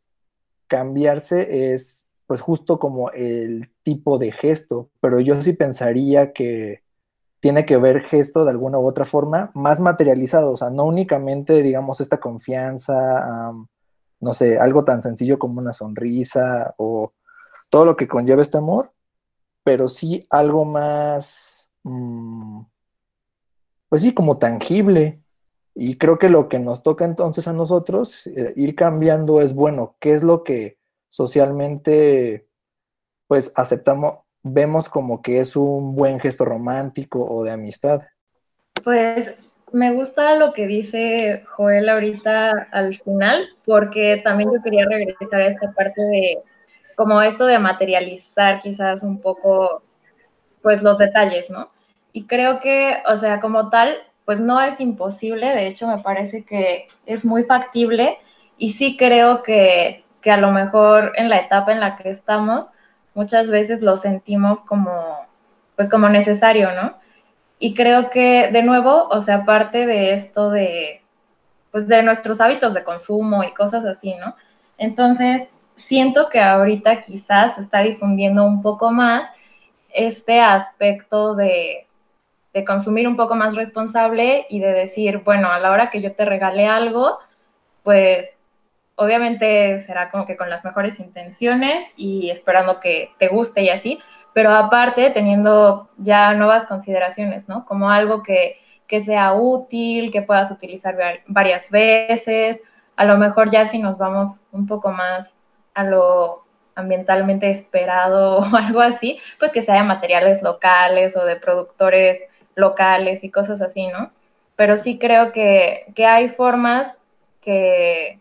cambiarse es pues justo como el tipo de gesto, pero yo sí pensaría que tiene que ver gesto de alguna u otra forma más materializado, o sea, no únicamente, digamos, esta confianza, no sé, algo tan sencillo como una sonrisa o todo lo que conlleva este amor, pero sí algo más, mm, pues sí, como tangible. Y creo que lo que nos toca entonces a nosotros eh, ir cambiando es, bueno, ¿qué es lo que socialmente pues aceptamos, vemos como que es un buen gesto romántico o de amistad. Pues me gusta lo que dice Joel ahorita al final, porque también yo quería regresar a esta parte de como esto de materializar quizás un poco pues los detalles, ¿no? Y creo que, o sea, como tal, pues no es imposible, de hecho me parece que es muy factible y sí creo que, que a lo mejor en la etapa en la que estamos, muchas veces lo sentimos como, pues como necesario, ¿no? Y creo que, de nuevo, o sea, aparte de esto de, pues de nuestros hábitos de consumo y cosas así, ¿no? Entonces, siento que ahorita quizás se está difundiendo un poco más este aspecto de, de consumir un poco más responsable y de decir, bueno, a la hora que yo te regale algo, pues obviamente será como que con las mejores intenciones y esperando que te guste y así, pero aparte teniendo ya nuevas consideraciones, ¿no? Como algo que, que sea útil, que puedas utilizar varias veces, a lo mejor ya si nos vamos un poco más a lo ambientalmente esperado o algo así, pues que sea de materiales locales o de productores locales y cosas así, ¿no? Pero sí creo que, que hay formas que,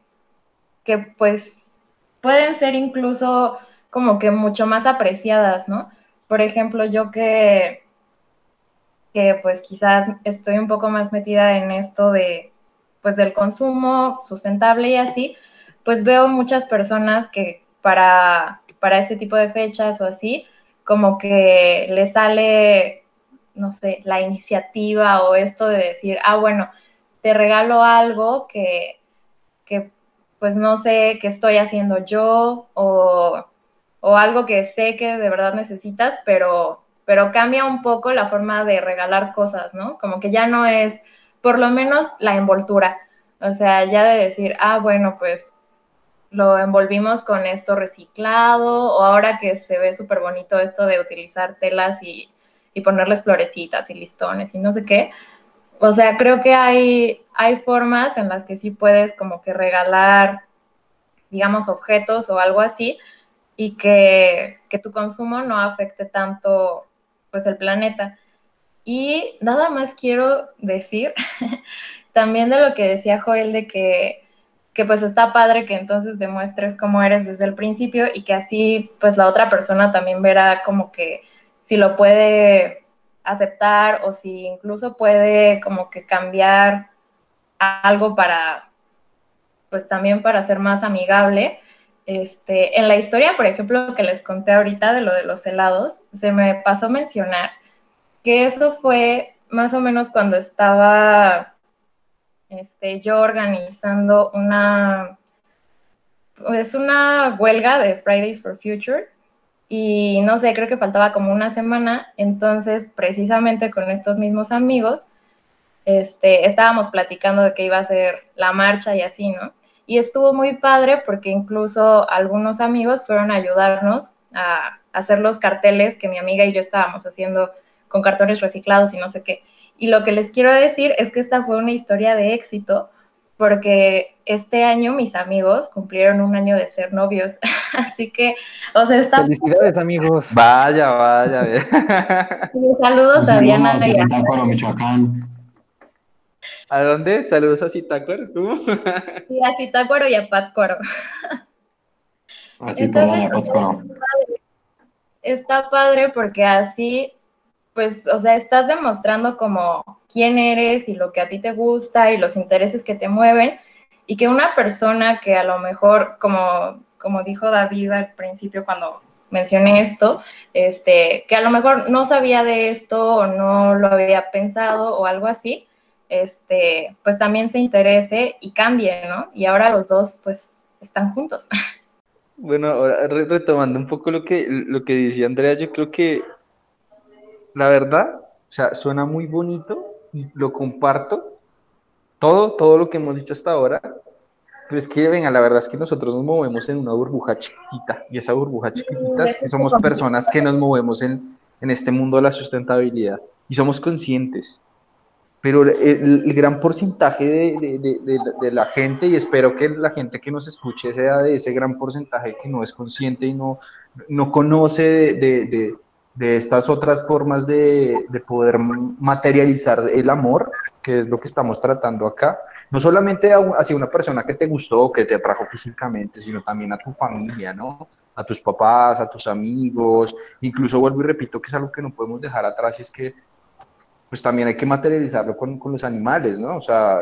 que pues pueden ser incluso como que mucho más apreciadas, ¿no? Por ejemplo, yo que, que pues quizás estoy un poco más metida en esto de, pues del consumo sustentable y así, pues veo muchas personas que para, para este tipo de fechas o así, como que le sale, no sé, la iniciativa o esto de decir, ah, bueno, te regalo algo que, que pues no sé qué estoy haciendo yo o, algo que sé que de verdad necesitas, pero, pero cambia un poco la forma de regalar cosas, ¿no? Como que ya no es, por lo menos, la envoltura. O sea, ya de decir, ah, bueno, pues lo envolvimos con esto reciclado, o ahora que se ve súper bonito esto de utilizar telas y, y ponerles florecitas y listones y no sé qué, o sea, creo que hay, hay formas en las que sí puedes como que regalar, digamos, objetos o algo así y que, tu consumo no afecte tanto pues el planeta. Y nada más quiero decir también de lo que decía Joel de que, que pues está padre que entonces demuestres cómo eres desde el principio y que así pues la otra persona también verá como que si lo puede aceptar o si incluso puede como que cambiar algo para, pues también para ser más amigable. Este, en la historia, por ejemplo, que les conté ahorita de lo de los helados, se me pasó mencionar que eso fue más o menos cuando estaba este, yo organizando una, es una huelga de Fridays for Future y no sé, creo que faltaba como una semana, entonces precisamente con estos mismos amigos, este, estábamos platicando de que iba a ser la marcha y así, ¿no? Y estuvo muy padre porque incluso algunos amigos fueron a ayudarnos a hacer los carteles que mi amiga y yo estábamos haciendo con cartones reciclados y no sé qué. Y lo que les quiero decir es que esta fue una historia de éxito porque este año mis amigos cumplieron un año de ser novios, así que, o sea, está... Felicidades, amigos. Vaya, vaya. Saludos a Diana. A Michoacán. ¿A dónde? Saludos a Zitácuaro, ¿tú? Sí, a Zitácuaro y a Pátzcuaro. Así Entonces, a Pátzcuaro. Está padre porque así, pues, o sea, estás demostrando como quién eres y lo que a ti te gusta y los intereses que te mueven y que una persona que a lo mejor, como, como dijo David al principio cuando mencioné esto, este, que a lo mejor no sabía de esto o no lo había pensado o algo así, este, pues también se interese y cambie, ¿no? Y ahora los dos, pues, están juntos. Bueno, ahora retomando un poco lo que, lo que decía Andrea, yo creo que la verdad, o sea, suena muy bonito y lo comparto, todo, todo lo que hemos dicho hasta ahora, pero es que, venga, la verdad es que nosotros nos movemos en una burbuja chiquitita, y esa burbuja chiquitita es que somos personas que nos movemos en, en este mundo de la sustentabilidad, y somos conscientes, pero el, gran porcentaje de, de, de, la gente, y espero que la gente que nos escuche sea de ese gran porcentaje que no es consciente y no, no conoce de, estas otras formas de, poder materializar el amor, que es lo que estamos tratando acá, no solamente hacia una persona que te gustó, que te atrajo físicamente, sino también a tu familia, ¿no? A tus papás, a tus amigos, incluso vuelvo y repito que es algo que no podemos dejar atrás, y es que pues también hay que materializarlo con, con los animales, ¿no? O sea,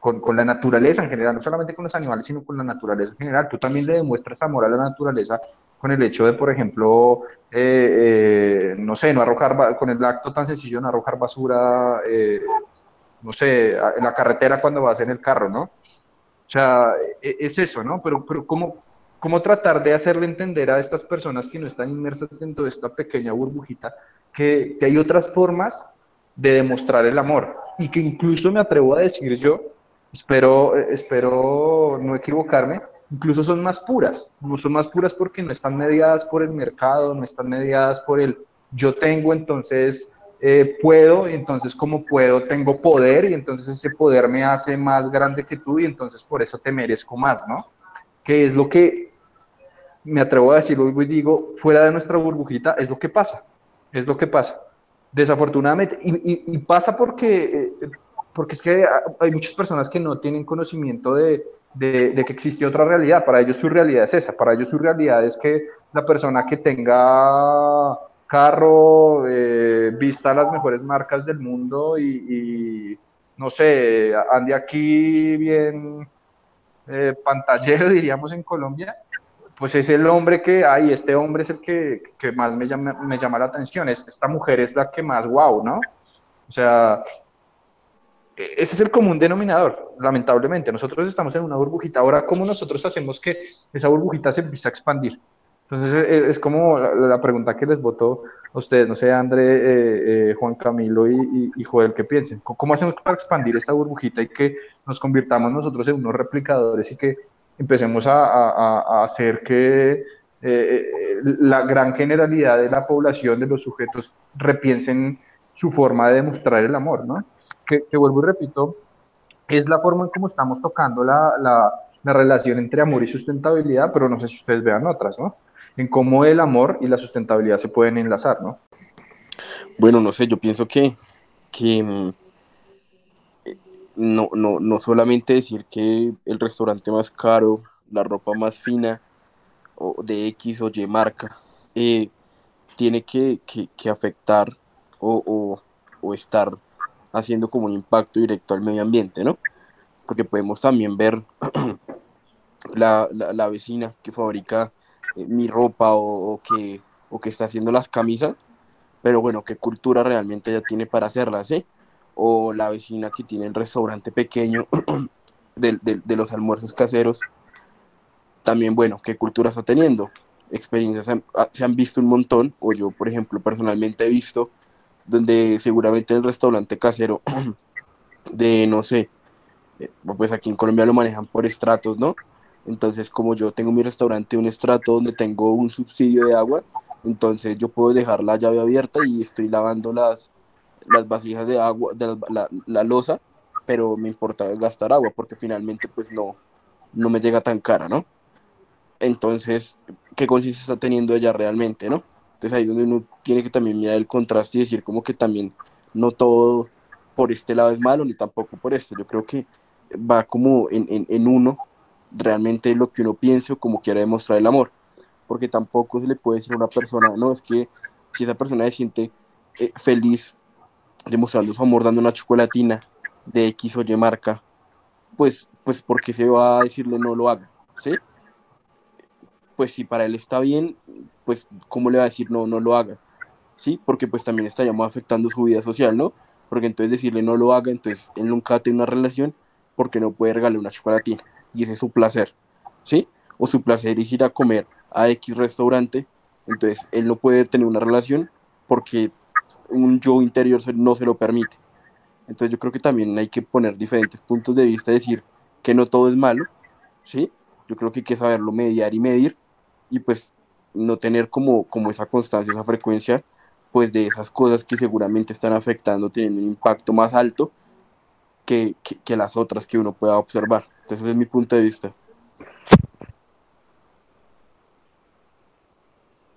con, con, la naturaleza en general, no solamente con los animales, sino con la naturaleza en general. Tú también le demuestras amor a la naturaleza con el hecho de, por ejemplo, eh, eh, no sé, no arrojar, con el acto tan sencillo, no arrojar basura, eh, no sé, en la carretera cuando vas en el carro, ¿no? O sea, e, es eso, ¿no? Pero, pero ¿cómo, cómo tratar de hacerle entender a estas personas que no están inmersas dentro de esta pequeña burbujita que, que hay otras formas de demostrar el amor. Y que incluso me atrevo a decir yo, espero, espero no equivocarme, incluso son más puras, no son más puras porque no están mediadas por el mercado, no están mediadas por el yo tengo, entonces eh, puedo, y entonces como puedo tengo poder y entonces ese poder me hace más grande que tú y entonces por eso te merezco más, ¿no? Que es lo que me atrevo a decir hoy digo, fuera de nuestra burbujita, es lo que pasa, es lo que pasa desafortunadamente, y, pasa porque, eh, porque es que hay muchas personas que no tienen conocimiento de, que existe otra realidad. Para ellos su realidad es esa, para ellos su realidad es que la persona que tenga carro, eh, vista las mejores marcas del mundo y, no sé, ande aquí bien eh, pantallero, diríamos en Colombia, pues es el hombre que, ay, este hombre es el que, que más me llama, me llama la atención, esta mujer es la que más, wow, ¿no? O sea, e, ese es el común denominador, lamentablemente. Nosotros estamos en una burbujita. Ahora, ¿cómo nosotros hacemos que esa burbujita se empiece a expandir? Entonces, e, e, es, como la, pregunta que les voto a ustedes, no sé, André, eh, eh, Juan Camilo y, y, Joel, ¿qué piensen? ¿Cómo hacemos para expandir esta burbujita y que nos convirtamos nosotros en unos replicadores y que empecemos a, hacer que eh, eh, la gran generalidad de la población, de los sujetos, repiensen su forma de demostrar el amor, ¿no? Que, vuelvo y repito, es la forma en cómo estamos tocando la, la, la, relación entre amor y sustentabilidad, pero no sé si ustedes vean otras, ¿no? En cómo el amor y la sustentabilidad se pueden enlazar, ¿no? Bueno, no sé, yo pienso que, que mm, no, no, no solamente decir que el restaurante más caro, la ropa más fina, o de X o Y marca, eh, tiene que, afectar o, estar haciendo como un impacto directo al medio ambiente, ¿no? Porque podemos también ver la, vecina que fabrica eh, mi ropa o, que, o que está haciendo las camisas, pero bueno, qué cultura realmente ella tiene para hacerlas, ¿sí? O la vecina que tiene el restaurante pequeño de, los almuerzos caseros, también, bueno, qué cultura está teniendo. Experiencias ah, se han, visto un montón, o yo, por ejemplo, personalmente he visto, donde seguramente el restaurante casero de, no sé, eh, pues aquí en Colombia lo manejan por estratos, ¿no? Entonces, como yo tengo mi restaurante, un estrato donde tengo un subsidio de agua, entonces yo puedo dejar la llave abierta y estoy lavando las, las vasijas de agua, de la, la, losa, pero me importa gastar agua porque finalmente pues no, no me llega tan cara, ¿no? Entonces, ¿qué conciencia está teniendo ella realmente, no? Entonces ahí donde uno tiene que también mirar el contraste y decir como que también no todo por este lado es malo ni tampoco por este. Yo creo que va como en, en, en uno realmente lo que uno piense o como quiera demostrar el amor. Porque tampoco se le puede decir a una persona, no, es que si esa persona se siente eh, feliz demostrando su amor dando una chocolatina de X o Y marca, pues, pues porque se va a decirle no lo haga, ¿sí? Pues si para él está bien, pues ¿cómo le va a decir no, no lo haga? ¿Sí? Porque pues también estaríamos afectando su vida social, ¿no? Porque entonces decirle no lo haga, entonces él nunca tiene una relación porque no puede regalar una chocolatina y ese es su placer, ¿sí? O su placer es ir a comer a X restaurante, entonces él no puede tener una relación porque un yo interior no se lo permite. Entonces yo creo que también hay que poner diferentes puntos de vista, decir que no todo es malo, ¿sí? Yo creo que hay que saberlo mediar y medir y pues no tener como, como esa constancia, esa frecuencia, pues de esas cosas que seguramente están afectando, teniendo un impacto más alto que, que las otras que uno pueda observar. Entonces ese es mi punto de vista.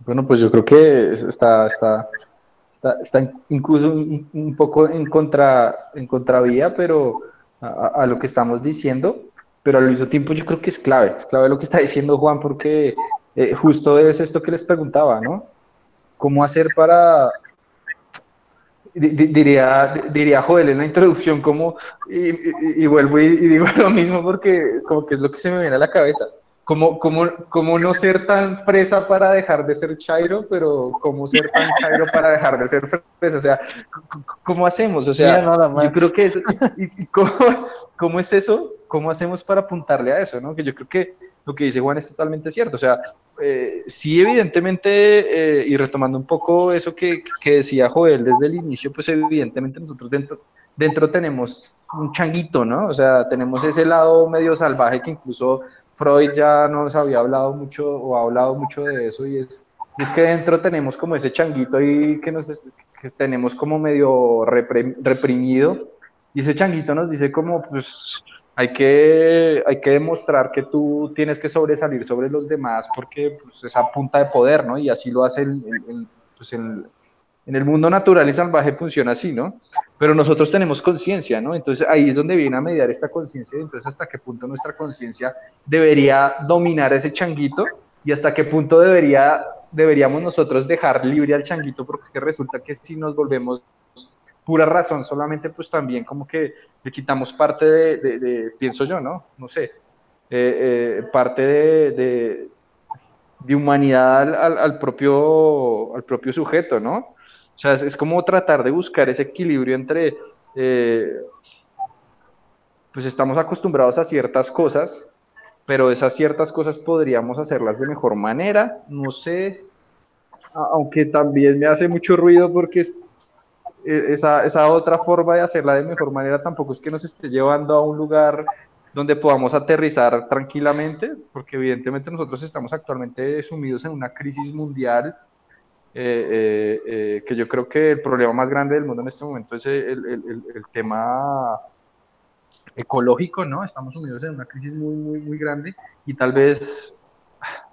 Bueno, pues yo creo que está, está, está, incluso un, poco en, contra, en contravía, pero a, lo que estamos diciendo, pero al mismo tiempo yo creo que es clave, es clave lo que está diciendo Juan, porque eh, justo es esto que les preguntaba, ¿no? ¿Cómo hacer para, diría, diría Joel en la introducción, como, y, vuelvo y, digo lo mismo porque como que es lo que se me viene a la cabeza. Como, como, como no ser tan fresa para dejar de ser chairo, pero como ser tan chairo para dejar de ser fresa. O sea, ¿cómo hacemos? O sea, yo creo que es, y, cómo, cómo, es eso? ¿Cómo hacemos para apuntarle a eso? ¿no? Que yo creo que lo que dice Juan es totalmente cierto. O sea, eh, sí, evidentemente, eh, y retomando un poco eso que, que, decía Joel desde el inicio, pues evidentemente nosotros dentro, dentro tenemos un changuito, ¿no? O sea, tenemos ese lado medio salvaje que incluso Freud ya nos había hablado mucho o ha hablado mucho de eso y es, es que dentro tenemos como ese changuito ahí que, nos, que tenemos como medio reprimido y ese changuito nos dice como, pues, hay que, hay que demostrar que tú tienes que sobresalir sobre los demás porque pues, esa punta de poder, ¿no? Y así lo hace el, pues, en el mundo natural y salvaje funciona así, ¿no? Pero nosotros tenemos conciencia, ¿no? Entonces ahí es donde viene a mediar esta conciencia, entonces hasta qué punto nuestra conciencia debería dominar ese changuito y hasta qué punto debería, deberíamos nosotros dejar libre al changuito, porque es que resulta que si nos volvemos pura razón, solamente pues también como que le quitamos parte de, pienso yo, ¿no? No sé, eh, eh, parte de, de, humanidad al, propio, al propio sujeto, ¿no? O sea, es, como tratar de buscar ese equilibrio entre, eh, pues estamos acostumbrados a ciertas cosas, pero esas ciertas cosas podríamos hacerlas de mejor manera, no sé, aunque también me hace mucho ruido porque e, esa, esa, otra forma de hacerla de mejor manera tampoco es que nos esté llevando a un lugar donde podamos aterrizar tranquilamente, porque evidentemente nosotros estamos actualmente sumidos en una crisis mundial, eh, eh, eh, que yo creo que el problema más grande del mundo en este momento es el, el, el, tema ecológico, ¿no? Estamos sumidos en una crisis muy, muy, muy grande y tal vez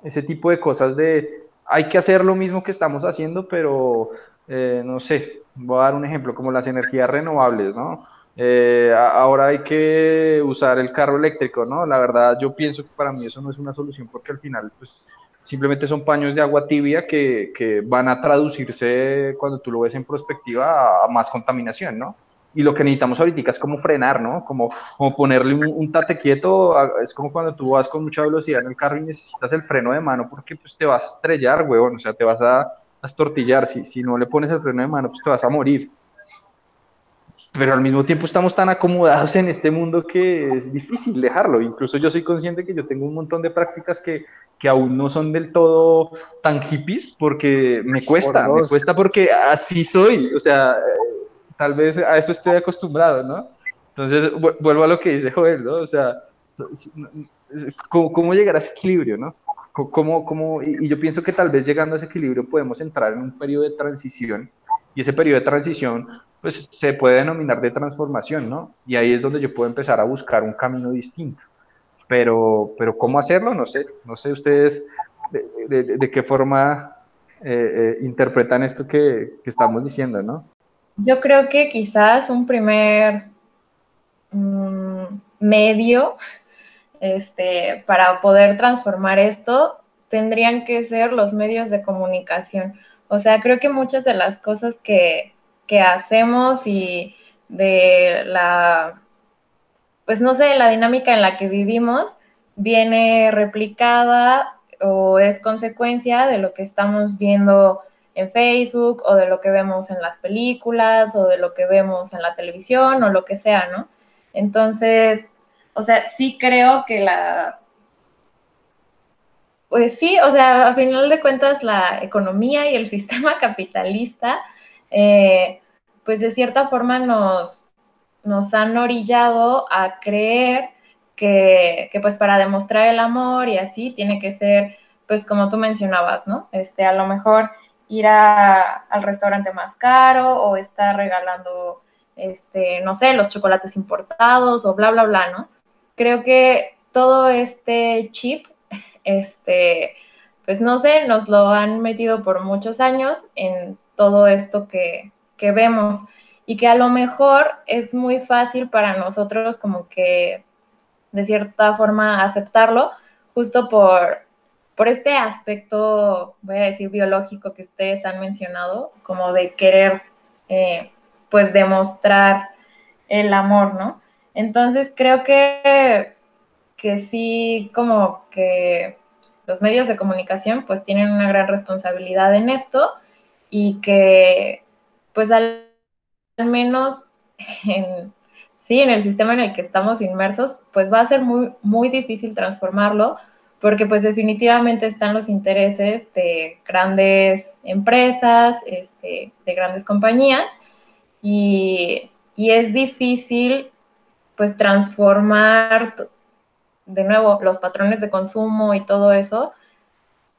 ese tipo de cosas de hay que hacer lo mismo que estamos haciendo, pero no sé, voy a dar un ejemplo, como las energías renovables, ¿no? Eh, ahora hay que usar el carro eléctrico, ¿no? La verdad, yo pienso que para mí eso no es una solución porque al final, pues, simplemente son paños de agua tibia que, que van a traducirse, cuando tú lo ves en perspectiva, a, más contaminación, ¿no? Y lo que necesitamos ahorita es como frenar, ¿no? Como, como ponerle un, un, tate quieto, es como cuando tú vas con mucha velocidad en el carro y necesitas el freno de mano porque pues te vas a estrellar, huevón, o sea, te vas a tortillar, si, si no le pones el freno de mano, pues te vas a morir. Pero al mismo tiempo estamos tan acomodados en este mundo que es difícil dejarlo. Incluso yo soy consciente que yo tengo un montón de prácticas que, que aún no son del todo tan hippies porque me cuesta, me cuesta porque así soy. O sea, tal vez a eso estoy acostumbrado, ¿no? Entonces, vuelvo a lo que dice Joel, ¿no? O sea, ¿cómo, cómo llegar a ese equilibrio, ¿no? ¿Cómo, cómo, y yo pienso que tal vez llegando a ese equilibrio podemos entrar en un periodo de transición y ese periodo de transición pues se puede denominar de transformación, ¿no? Y ahí es donde yo puedo empezar a buscar un camino distinto. Pero, pero ¿cómo hacerlo? No sé, no sé ustedes de, qué forma eh, eh, interpretan esto que, que, estamos diciendo, ¿no? Yo creo que quizás un primer mm, medio este, para poder transformar esto tendrían que ser los medios de comunicación. O sea, creo que muchas de las cosas que, que hacemos y de la, pues no sé, la dinámica en la que vivimos viene replicada o es consecuencia de lo que estamos viendo en Facebook o de lo que vemos en las películas o de lo que vemos en la televisión o lo que sea, ¿no? Entonces, o sea, sí creo que la... Pues sí, o sea, a final de cuentas la economía y el sistema capitalista eh, pues de cierta forma nos, nos han orillado a creer que, pues para demostrar el amor y así tiene que ser, pues como tú mencionabas, ¿no? Este, a lo mejor ir al restaurante más caro o estar regalando, este, no sé, los chocolates importados o bla, bla, bla, ¿no? Creo que todo este chip, este, pues no sé, nos lo han metido por muchos años en todo esto que, que vemos y que a lo mejor es muy fácil para nosotros como que de cierta forma aceptarlo, justo por, por este aspecto, voy a decir, biológico que ustedes han mencionado, como de querer, eh, pues, demostrar el amor, ¿no? Entonces, creo que, que sí, como que los medios de comunicación, pues, tienen una gran responsabilidad en esto y que pues al, menos en, sí, en el sistema en el que estamos inmersos, pues va a ser muy, muy difícil transformarlo, porque pues definitivamente están los intereses de grandes empresas, este, de grandes compañías, y, es difícil pues transformar de nuevo los patrones de consumo y todo eso,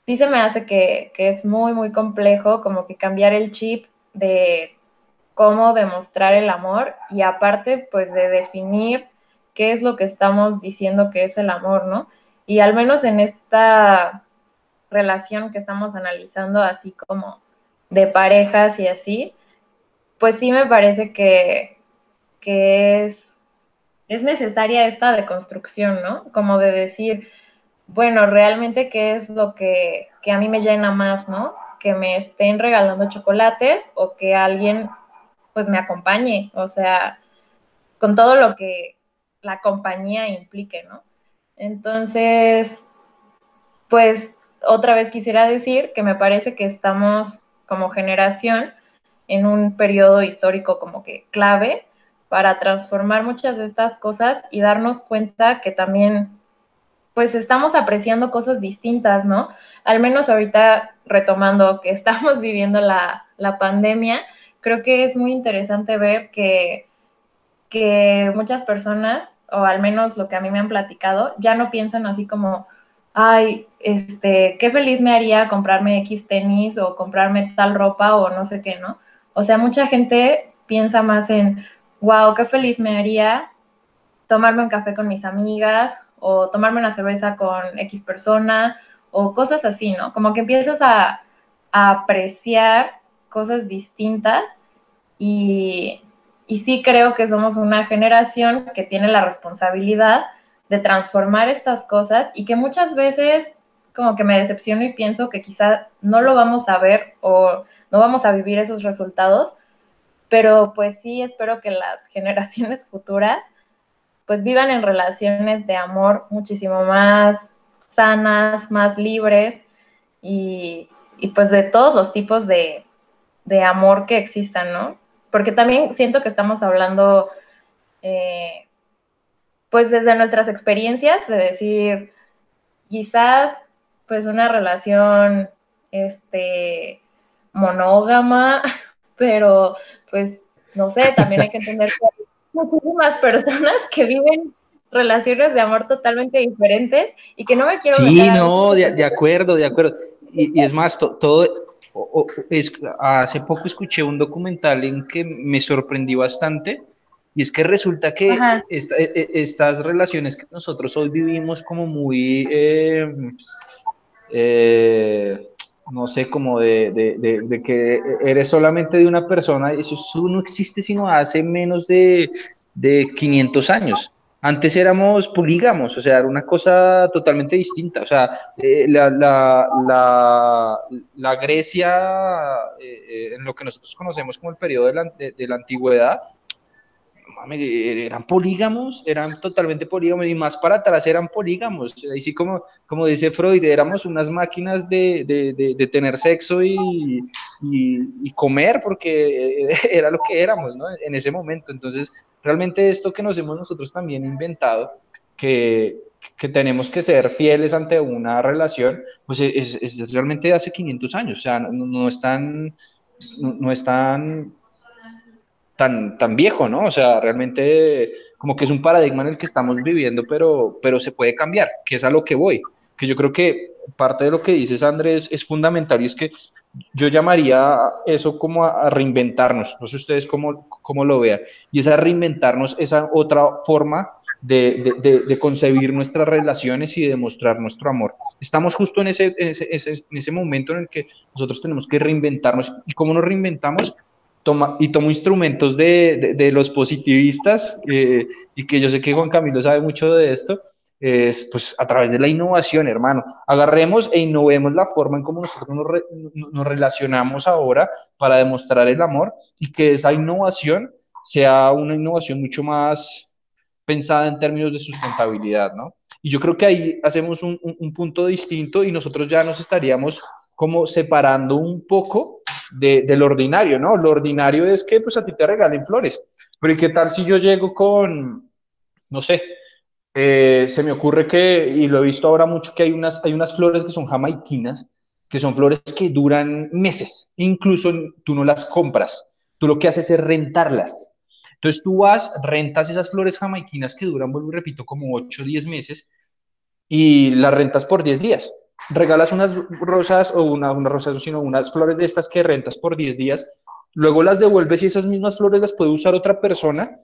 sí se me hace que, que, es muy, muy complejo como que cambiar el chip de cómo demostrar el amor y aparte pues de definir qué es lo que estamos diciendo que es el amor, ¿no? Y al menos en esta relación que estamos analizando así como de parejas y así, pues sí me parece que, que es, es necesaria esta deconstrucción, ¿no? Como de decir, bueno, realmente qué es lo que, que a mí me llena más, ¿no? que me estén regalando chocolates o que alguien pues me acompañe, o sea, con todo lo que la compañía implique, ¿no? Entonces, pues otra vez quisiera decir que me parece que estamos como generación en un periodo histórico como que clave para transformar muchas de estas cosas y darnos cuenta que también pues estamos apreciando cosas distintas, ¿no? Al menos ahorita retomando que estamos viviendo la, pandemia, creo que es muy interesante ver que, que muchas personas, o al menos lo que a mí me han platicado, ya no piensan así como, ay, este, qué feliz me haría comprarme X tenis o comprarme tal ropa o no sé qué, ¿no? O sea, mucha gente piensa más en, wow, qué feliz me haría tomarme un café con mis amigas o tomarme una cerveza con X persona o cosas así, ¿no? Como que empiezas a, apreciar cosas distintas y, y sí creo que somos una generación que tiene la responsabilidad de transformar estas cosas y que muchas veces como que me decepciono y pienso que quizá no lo vamos a ver o no vamos a vivir esos resultados, pero pues sí espero que las generaciones futuras pues vivan en relaciones de amor muchísimo más sanas, más libres y, pues de todos los tipos de, amor que existan, ¿no? Porque también siento que estamos hablando eh, pues desde nuestras experiencias, de decir, quizás pues una relación este monógama, pero pues no sé, también hay que entender que muchísimas personas que viven relaciones de amor totalmente diferentes y que no me quiero... Sí, no, de, acuerdo, de acuerdo. Y, es más, todo, hace poco escuché un documental en que me sorprendió bastante y es que resulta que e, e, estas relaciones que nosotros hoy vivimos como muy, eh, eh, no sé, como de, que eres solamente de una persona, eso, no existe sino hace menos de, de 500 años. Antes éramos polígamos, o sea, era una cosa totalmente distinta. O sea, eh, la, la, la, Grecia, en lo que nosotros conocemos como el periodo de la, de la antigüedad, eran polígamos, eran totalmente polígamos y más para atrás eran polígamos. Así como, como dice Freud, éramos unas máquinas de, de, de, tener sexo y, y, comer porque era lo que éramos ¿no? en ese momento. Entonces, realmente esto que nos hemos nosotros también inventado, que, que tenemos que ser fieles ante una relación, pues es, es realmente de hace 500 años, o sea, no, no están... No, no están tan, tan viejo, ¿no? O sea, realmente como que es un paradigma en el que estamos viviendo, pero, pero se puede cambiar, que es a lo que voy. Que yo creo que parte de lo que dices, Andrés, es fundamental y es que yo llamaría eso como a, reinventarnos. No sé ustedes cómo, cómo lo vean. Y esa reinventarnos, esa otra forma de, de, concebir nuestras relaciones y de demostrar nuestro amor. Estamos justo en ese, en ese, en ese momento en el que nosotros tenemos que reinventarnos. ¿Y cómo nos reinventamos? Y tomo instrumentos de, de, los positivistas, eh, y que yo sé que Juan Camilo sabe mucho de esto, es pues a través de la innovación, hermano. Agarremos e innovemos la forma en cómo nosotros nos, relacionamos ahora para demostrar el amor y que esa innovación sea una innovación mucho más pensada en términos de sustentabilidad, ¿no? Y yo creo que ahí hacemos un, un punto distinto y nosotros ya nos estaríamos como separando un poco de, del ordinario, ¿no? Lo ordinario es que pues a ti te regalen flores, pero ¿y qué tal si yo llego con, no sé, eh, se me ocurre que, y lo he visto ahora mucho, que hay unas, hay unas flores que son jamaiquinas, que son flores que duran meses, incluso tú no las compras, tú lo que haces es rentarlas. Entonces tú vas, rentas esas flores jamaiquinas que duran, vuelvo y repito, como 8 o 10 meses, y las rentas por 10 días regalas unas rosas o una, una rosas, sino unas flores de estas que rentas por 10 días, luego las devuelves y esas mismas flores las puede usar otra persona,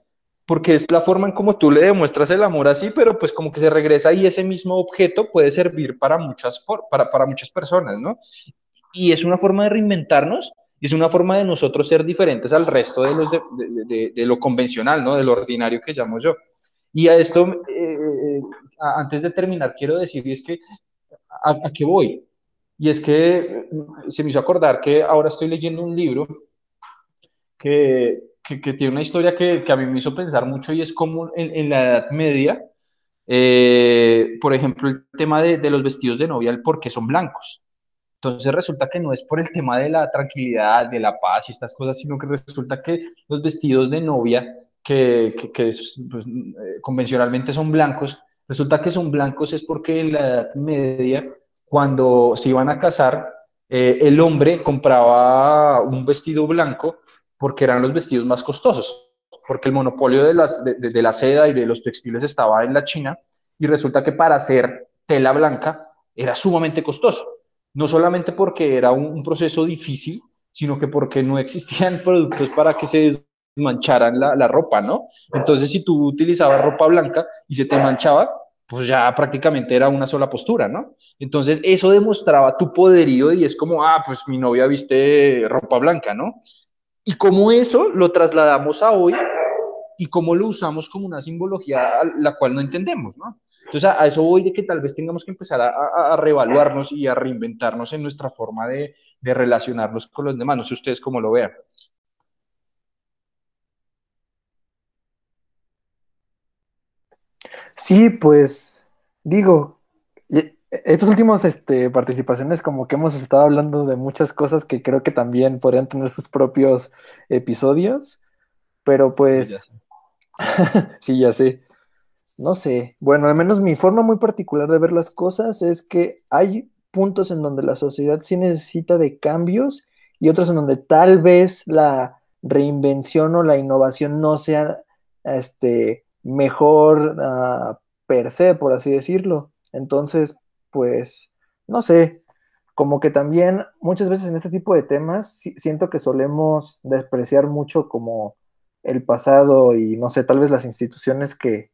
porque es la forma en como tú le demuestras el amor así, pero pues como que se regresa y ese mismo objeto puede servir para muchas, para, para muchas personas, ¿no? Y es una forma de reinventarnos y es una forma de nosotros ser diferentes al resto de, los de, de, lo convencional, ¿no? De lo ordinario que llamo yo. Y a esto, eh, eh, antes de terminar, quiero decir, es que a, qué voy? Y es que mm, se me hizo acordar que ahora estoy leyendo un libro que, que, tiene una historia que, que, a mí me hizo pensar mucho y es como en, en la Edad Media, eh, por ejemplo, el tema de, de, los vestidos de novia, el por qué son blancos. Entonces resulta que no es por el tema de la tranquilidad, de la paz y estas cosas, sino que resulta que los vestidos de novia, que, que, que pues, eh, convencionalmente son blancos, Resulta que son blancos es porque en la Edad Media, cuando se iban a casar, eh, el hombre compraba un vestido blanco porque eran los vestidos más costosos, porque el monopolio de, las, de, la seda y de los textiles estaba en la China y resulta que para hacer tela blanca era sumamente costoso, no solamente porque era un, un proceso difícil, sino que porque no existían productos para que se mancharan la, la, ropa, ¿no? Entonces, si tú utilizabas ropa blanca y se te manchaba, pues ya prácticamente era una sola postura, ¿no? Entonces, eso demostraba tu poderío y es como, ah, pues mi novia viste ropa blanca, ¿no? Y como eso lo trasladamos a hoy y cómo lo usamos como una simbología la cual no entendemos, ¿no? Entonces, a, eso voy de que tal vez tengamos que empezar a, a, reevaluarnos y a reinventarnos en nuestra forma de, de relacionarnos con los demás. No sé ustedes cómo lo vean. Sí, pues digo, estas últimas este, participaciones como que hemos estado hablando de muchas cosas que creo que también podrían tener sus propios episodios, pero pues sí, ya sé. No sé. Bueno, al menos mi forma muy particular de ver las cosas es que hay puntos en donde la sociedad sí necesita de cambios y otros en donde tal vez la reinvención o la innovación no sea este mejor uh, per se, por así decirlo. Entonces, pues, no sé, como que también muchas veces en este tipo de temas siento que solemos despreciar mucho como el pasado y no sé, tal vez las instituciones que,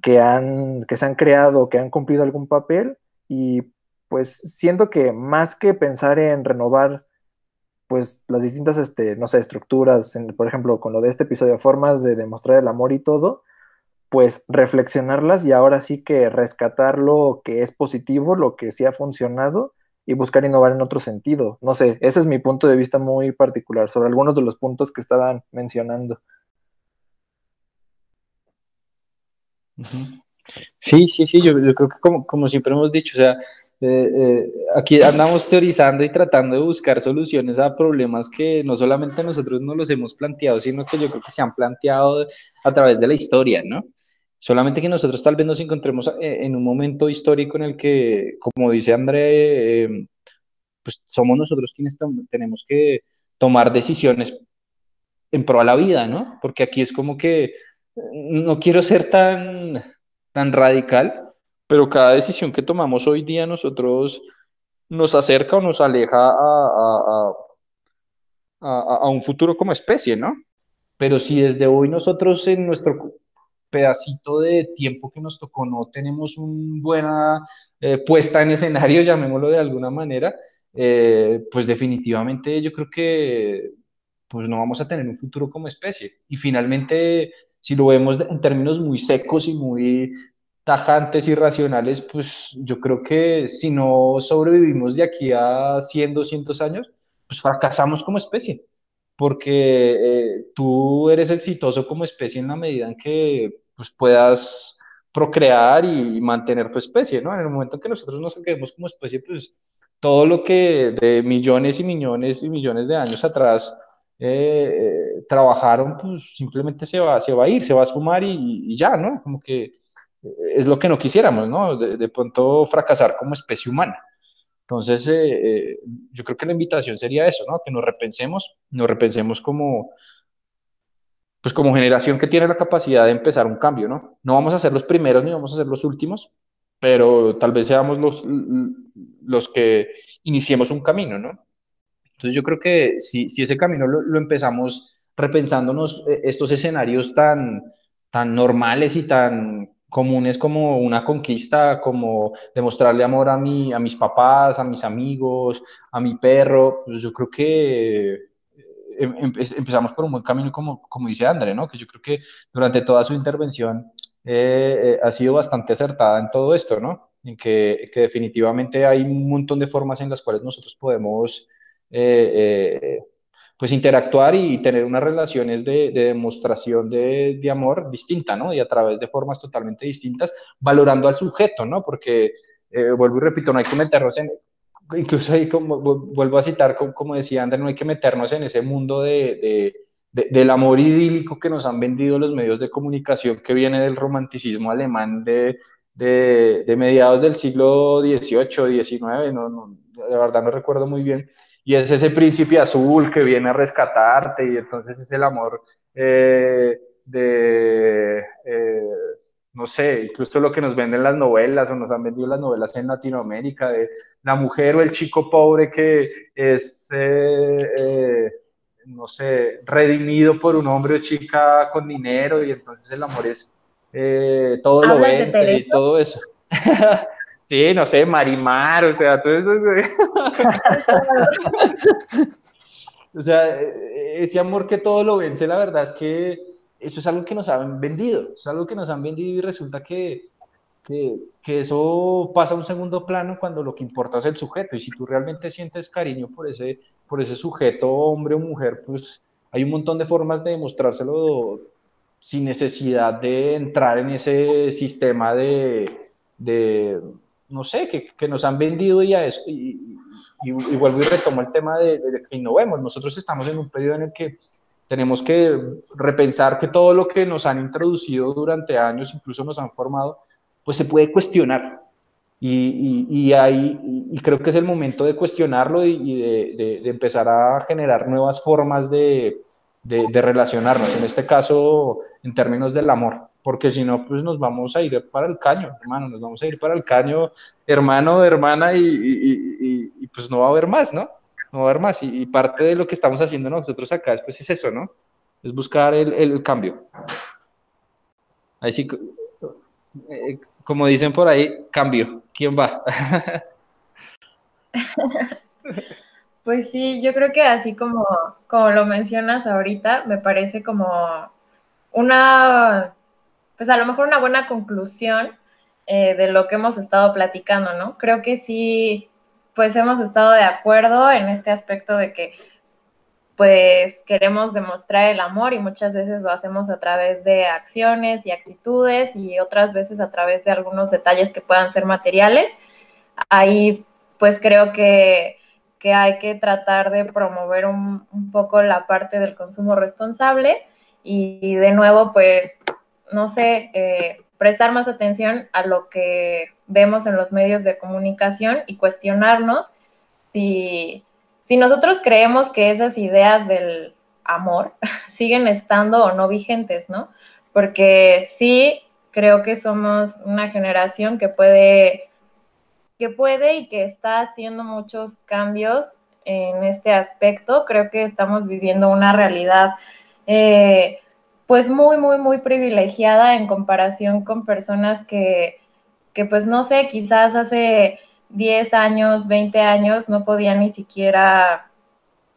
que, han, que se han creado, que han cumplido algún papel y pues siento que más que pensar en renovar pues las distintas, este, no sé, estructuras, por ejemplo, con lo de este episodio, formas de demostrar el amor y todo, pues reflexionarlas y ahora sí que rescatar lo que es positivo, lo que sí ha funcionado y buscar innovar en otro sentido. No sé, ese es mi punto de vista muy particular sobre algunos de los puntos que estaban mencionando. Sí, sí, sí, yo, creo que como, siempre hemos dicho, o sea, eh, eh, aquí andamos teorizando y tratando de buscar soluciones a problemas que no solamente nosotros nos los hemos planteado, sino que yo creo que se han planteado a través de la historia, ¿no? Solamente que nosotros tal vez nos encontremos eh, en un momento histórico en el que, como dice André, eh, pues somos nosotros quienes tenemos que tomar decisiones en pro a la vida, ¿no? Porque aquí es como que no quiero ser tan, tan radical, pero cada decisión que tomamos hoy día nosotros nos acerca o nos aleja a, a, a un futuro como especie, ¿no? Pero si desde hoy nosotros en nuestro pedacito de tiempo que nos tocó no tenemos una buena eh, puesta en escenario, llamémoslo de alguna manera, eh, pues definitivamente yo creo que pues no vamos a tener un futuro como especie. Y finalmente, si lo vemos en términos muy secos y muy tajantes y racionales, pues yo creo que si no sobrevivimos de aquí a 100, 200 años, pues fracasamos como especie porque eh, tú eres exitoso como especie en la medida en que pues, puedas procrear y mantener tu especie, ¿no? En el momento que nosotros nos quedemos como especie, pues todo lo que de millones y millones y millones de años atrás eh, eh, trabajaron, pues simplemente se va, se va a ir, se va a sumar y, ya, ¿no? Como que es lo que no quisiéramos, ¿no? De, de pronto fracasar como especie humana. Entonces, eh, yo creo que la invitación sería eso, ¿no? Que nos repensemos, nos repensemos como, pues como generación que tiene la capacidad de empezar un cambio, ¿no? No vamos a ser los primeros ni vamos a ser los últimos, pero tal vez seamos los, los que iniciemos un camino, ¿no? Entonces yo creo que si, si ese camino lo, lo, empezamos repensándonos eh, estos escenarios tan, tan normales y tan comunes como una conquista, como demostrarle amor a, mi, a mis papás, a mis amigos, a mi perro, pues yo creo que Em, empezamos por un buen camino, como, como dice André, ¿no? que yo creo que durante toda su intervención eh, eh, ha sido bastante acertada en todo esto, ¿no? en que, que, definitivamente hay un montón de formas en las cuales nosotros podemos eh, pues interactuar y tener unas relaciones de, de demostración de, de, amor distinta, ¿no? Y a través de formas totalmente distintas, valorando al sujeto, ¿no? Porque, vuelvo y repito, no hay que meternos en, incluso ahí como, vuelvo a citar, como, decía André, no hay que meternos en ese mundo de, del amor idílico que nos han vendido los medios de comunicación que viene del romanticismo alemán de, mediados del siglo XVIII, XIX, no, no, de verdad no recuerdo muy bien, y es ese príncipe azul que viene a rescatarte y entonces es el amor eh, de... Eh, no sé, incluso lo que nos venden las novelas o nos han vendido las novelas en Latinoamérica, de la mujer o el chico pobre que es, eh, no sé, redimido por un hombre o chica con dinero y entonces el amor es todo lo vence y todo eso. sí, no sé, Marimar, o sea, todo eso. o sea, ese amor que todo lo vence, la verdad es que eso es algo que nos han vendido, es algo que nos han vendido y resulta que, que, eso pasa a un segundo plano cuando lo que importa es el sujeto. Y si tú realmente sientes cariño por ese, por ese sujeto, hombre o mujer, pues hay un montón de formas de demostrárselo sin necesidad de entrar en ese sistema de no sé, que, nos han vendido y, a eso, y, y, y, vuelvo y retomo el tema de, de que innovemos. Nosotros estamos en un periodo en el que tenemos que repensar que todo lo que nos han introducido durante años, incluso nos han formado, pues se puede cuestionar. Y, y creo que es el momento de cuestionarlo y, de, empezar a generar nuevas formas de, relacionarnos, en este caso en términos del amor, porque si no, pues nos vamos a ir para el caño, hermano, nos vamos a ir para el caño, hermano, hermana, y, y, pues no va a haber más, ¿no? No va a haber más, y, parte de lo que estamos haciendo nosotros acá, pues es eso, ¿no? Es buscar el, el cambio. Ahí sí, eh, como dicen por ahí, cambio, ¿quién va? Pues sí, yo creo que así como, como lo mencionas ahorita, me parece como una, pues a lo mejor una buena conclusión eh, de lo que hemos estado platicando, ¿no? Creo que sí, pues hemos estado de acuerdo en este aspecto de que pues queremos demostrar el amor y muchas veces lo hacemos a través de acciones y actitudes y otras veces a través de algunos detalles que puedan ser materiales. Ahí pues creo que que hay que tratar de promover un, poco la parte del consumo responsable y, de nuevo, pues, no sé, eh, prestar más atención a lo que vemos en los medios de comunicación y cuestionarnos si, si nosotros creemos que esas ideas del amor siguen estando o no vigentes, ¿no? Porque sí creo que somos una generación que puede que puede y que está haciendo muchos cambios en este aspecto. Creo que estamos viviendo una realidad eh, pues muy, muy, muy privilegiada en comparación con personas que, que pues no sé, quizás hace 10 años, 20 años no podían ni siquiera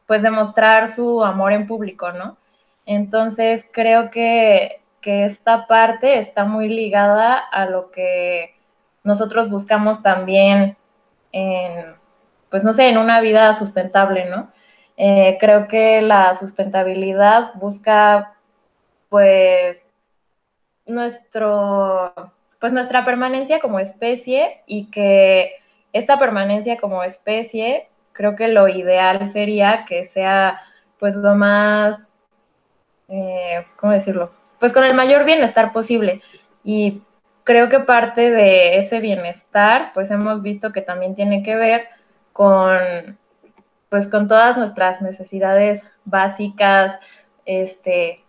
pues demostrar su amor en público, ¿no? Entonces creo que, que esta parte está muy ligada a lo que nosotros buscamos también en, pues no sé, en una vida sustentable, ¿no? Eh, creo que la sustentabilidad busca, pues, nuestro, pues nuestra permanencia como especie y que esta permanencia como especie, creo que lo ideal sería que sea, pues, lo más, eh, ¿cómo decirlo? Pues con el mayor bienestar posible. Y creo que parte de ese bienestar, pues hemos visto que también tiene que ver con, pues con todas nuestras necesidades básicas, este,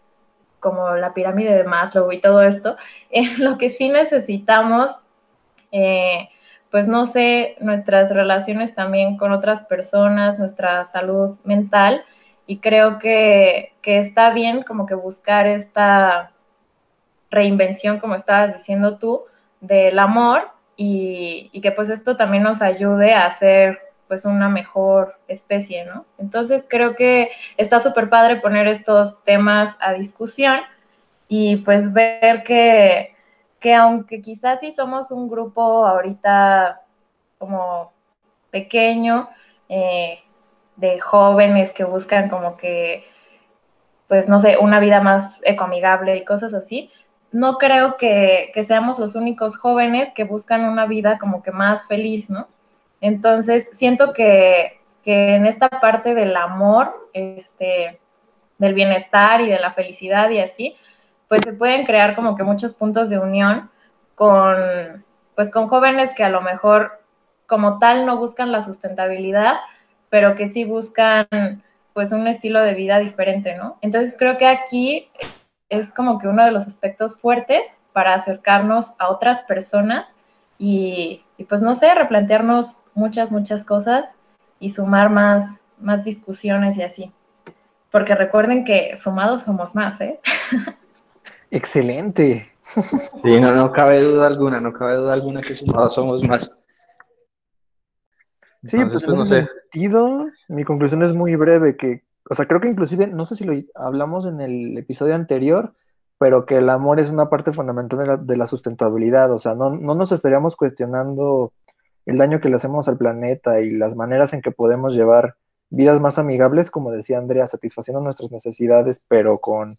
como la pirámide de Maslow y todo esto, en lo que sí necesitamos, eh, pues no sé, nuestras relaciones también con otras personas, nuestra salud mental, y creo que, que está bien como que buscar esta reinvención, como estabas diciendo tú, del amor y, que pues esto también nos ayude a ser pues una mejor especie, ¿no? Entonces creo que está súper padre poner estos temas a discusión y pues ver que, que aunque quizás sí somos un grupo ahorita como pequeño, eh, de jóvenes que buscan como que, pues no sé, una vida más ecoamigable y cosas así, no creo que, seamos los únicos jóvenes que buscan una vida como que más feliz, ¿no? Entonces, siento que, en esta parte del amor, este, del bienestar y de la felicidad y así, pues se pueden crear como que muchos puntos de unión con, pues con jóvenes que a lo mejor como tal no buscan la sustentabilidad, pero que sí buscan pues un estilo de vida diferente, ¿no? Entonces creo que aquí es como que uno de los aspectos fuertes para acercarnos a otras personas y, pues no sé, replantearnos muchas, muchas cosas y sumar más, más discusiones y así. Porque recuerden que sumados somos más, ¿eh? Excelente. Sí, no, no cabe duda alguna, no cabe duda alguna que sumados somos más. sí, pues, pues no sé. sentido, mi conclusión es muy breve, que o sea, creo que inclusive, no sé si lo hablamos en el episodio anterior, pero que el amor es una parte fundamental de la, sustentabilidad, o sea, no, nos estaríamos cuestionando el daño que le hacemos al planeta y las maneras en que podemos llevar vidas más amigables, como decía Andrea, satisfaciendo nuestras necesidades, pero con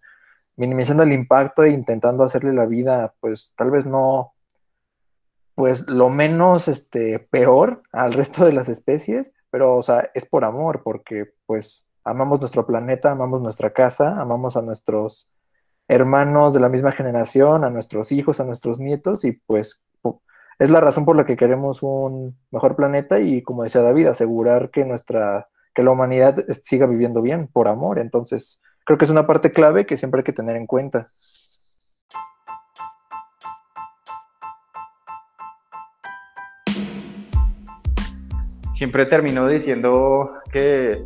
minimizando el impacto e intentando hacerle la vida, pues tal vez no, pues lo menos este, peor al resto de las especies, pero o sea, es por amor, porque pues amamos nuestro planeta, amamos nuestra casa, amamos a nuestros hermanos de la misma generación, a nuestros hijos, a nuestros nietos y pues es la razón por la que queremos un mejor planeta y como decía David, asegurar que nuestra que la humanidad siga viviendo bien por amor. Entonces, creo que es una parte clave que siempre hay que tener en cuenta. Siempre termino diciendo que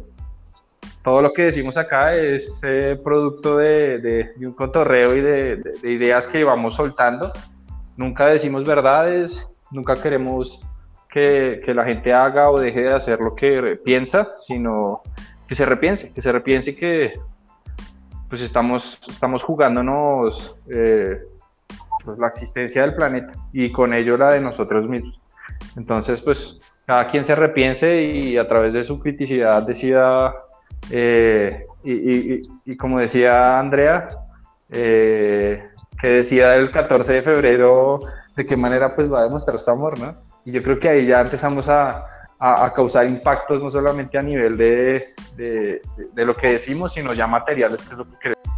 todo lo que decimos acá es eh, producto de, un cotorreo y de, de, ideas que vamos soltando. Nunca decimos verdades, nunca queremos que, que, la gente haga o deje de hacer lo que piensa, sino que se repiense, que se repiense que pues estamos, estamos jugándonos eh, pues la existencia del planeta y con ello la de nosotros mismos. Entonces, pues cada quien se repiense y a través de su criticidad decida, eh, y, como decía Andrea, eh, que decida el 14 de febrero de qué manera pues va a demostrar su amor, ¿no? Y yo creo que ahí ya empezamos a, a, causar impactos no solamente a nivel de, de, de, lo que decimos, sino ya materiales, que es lo que queremos.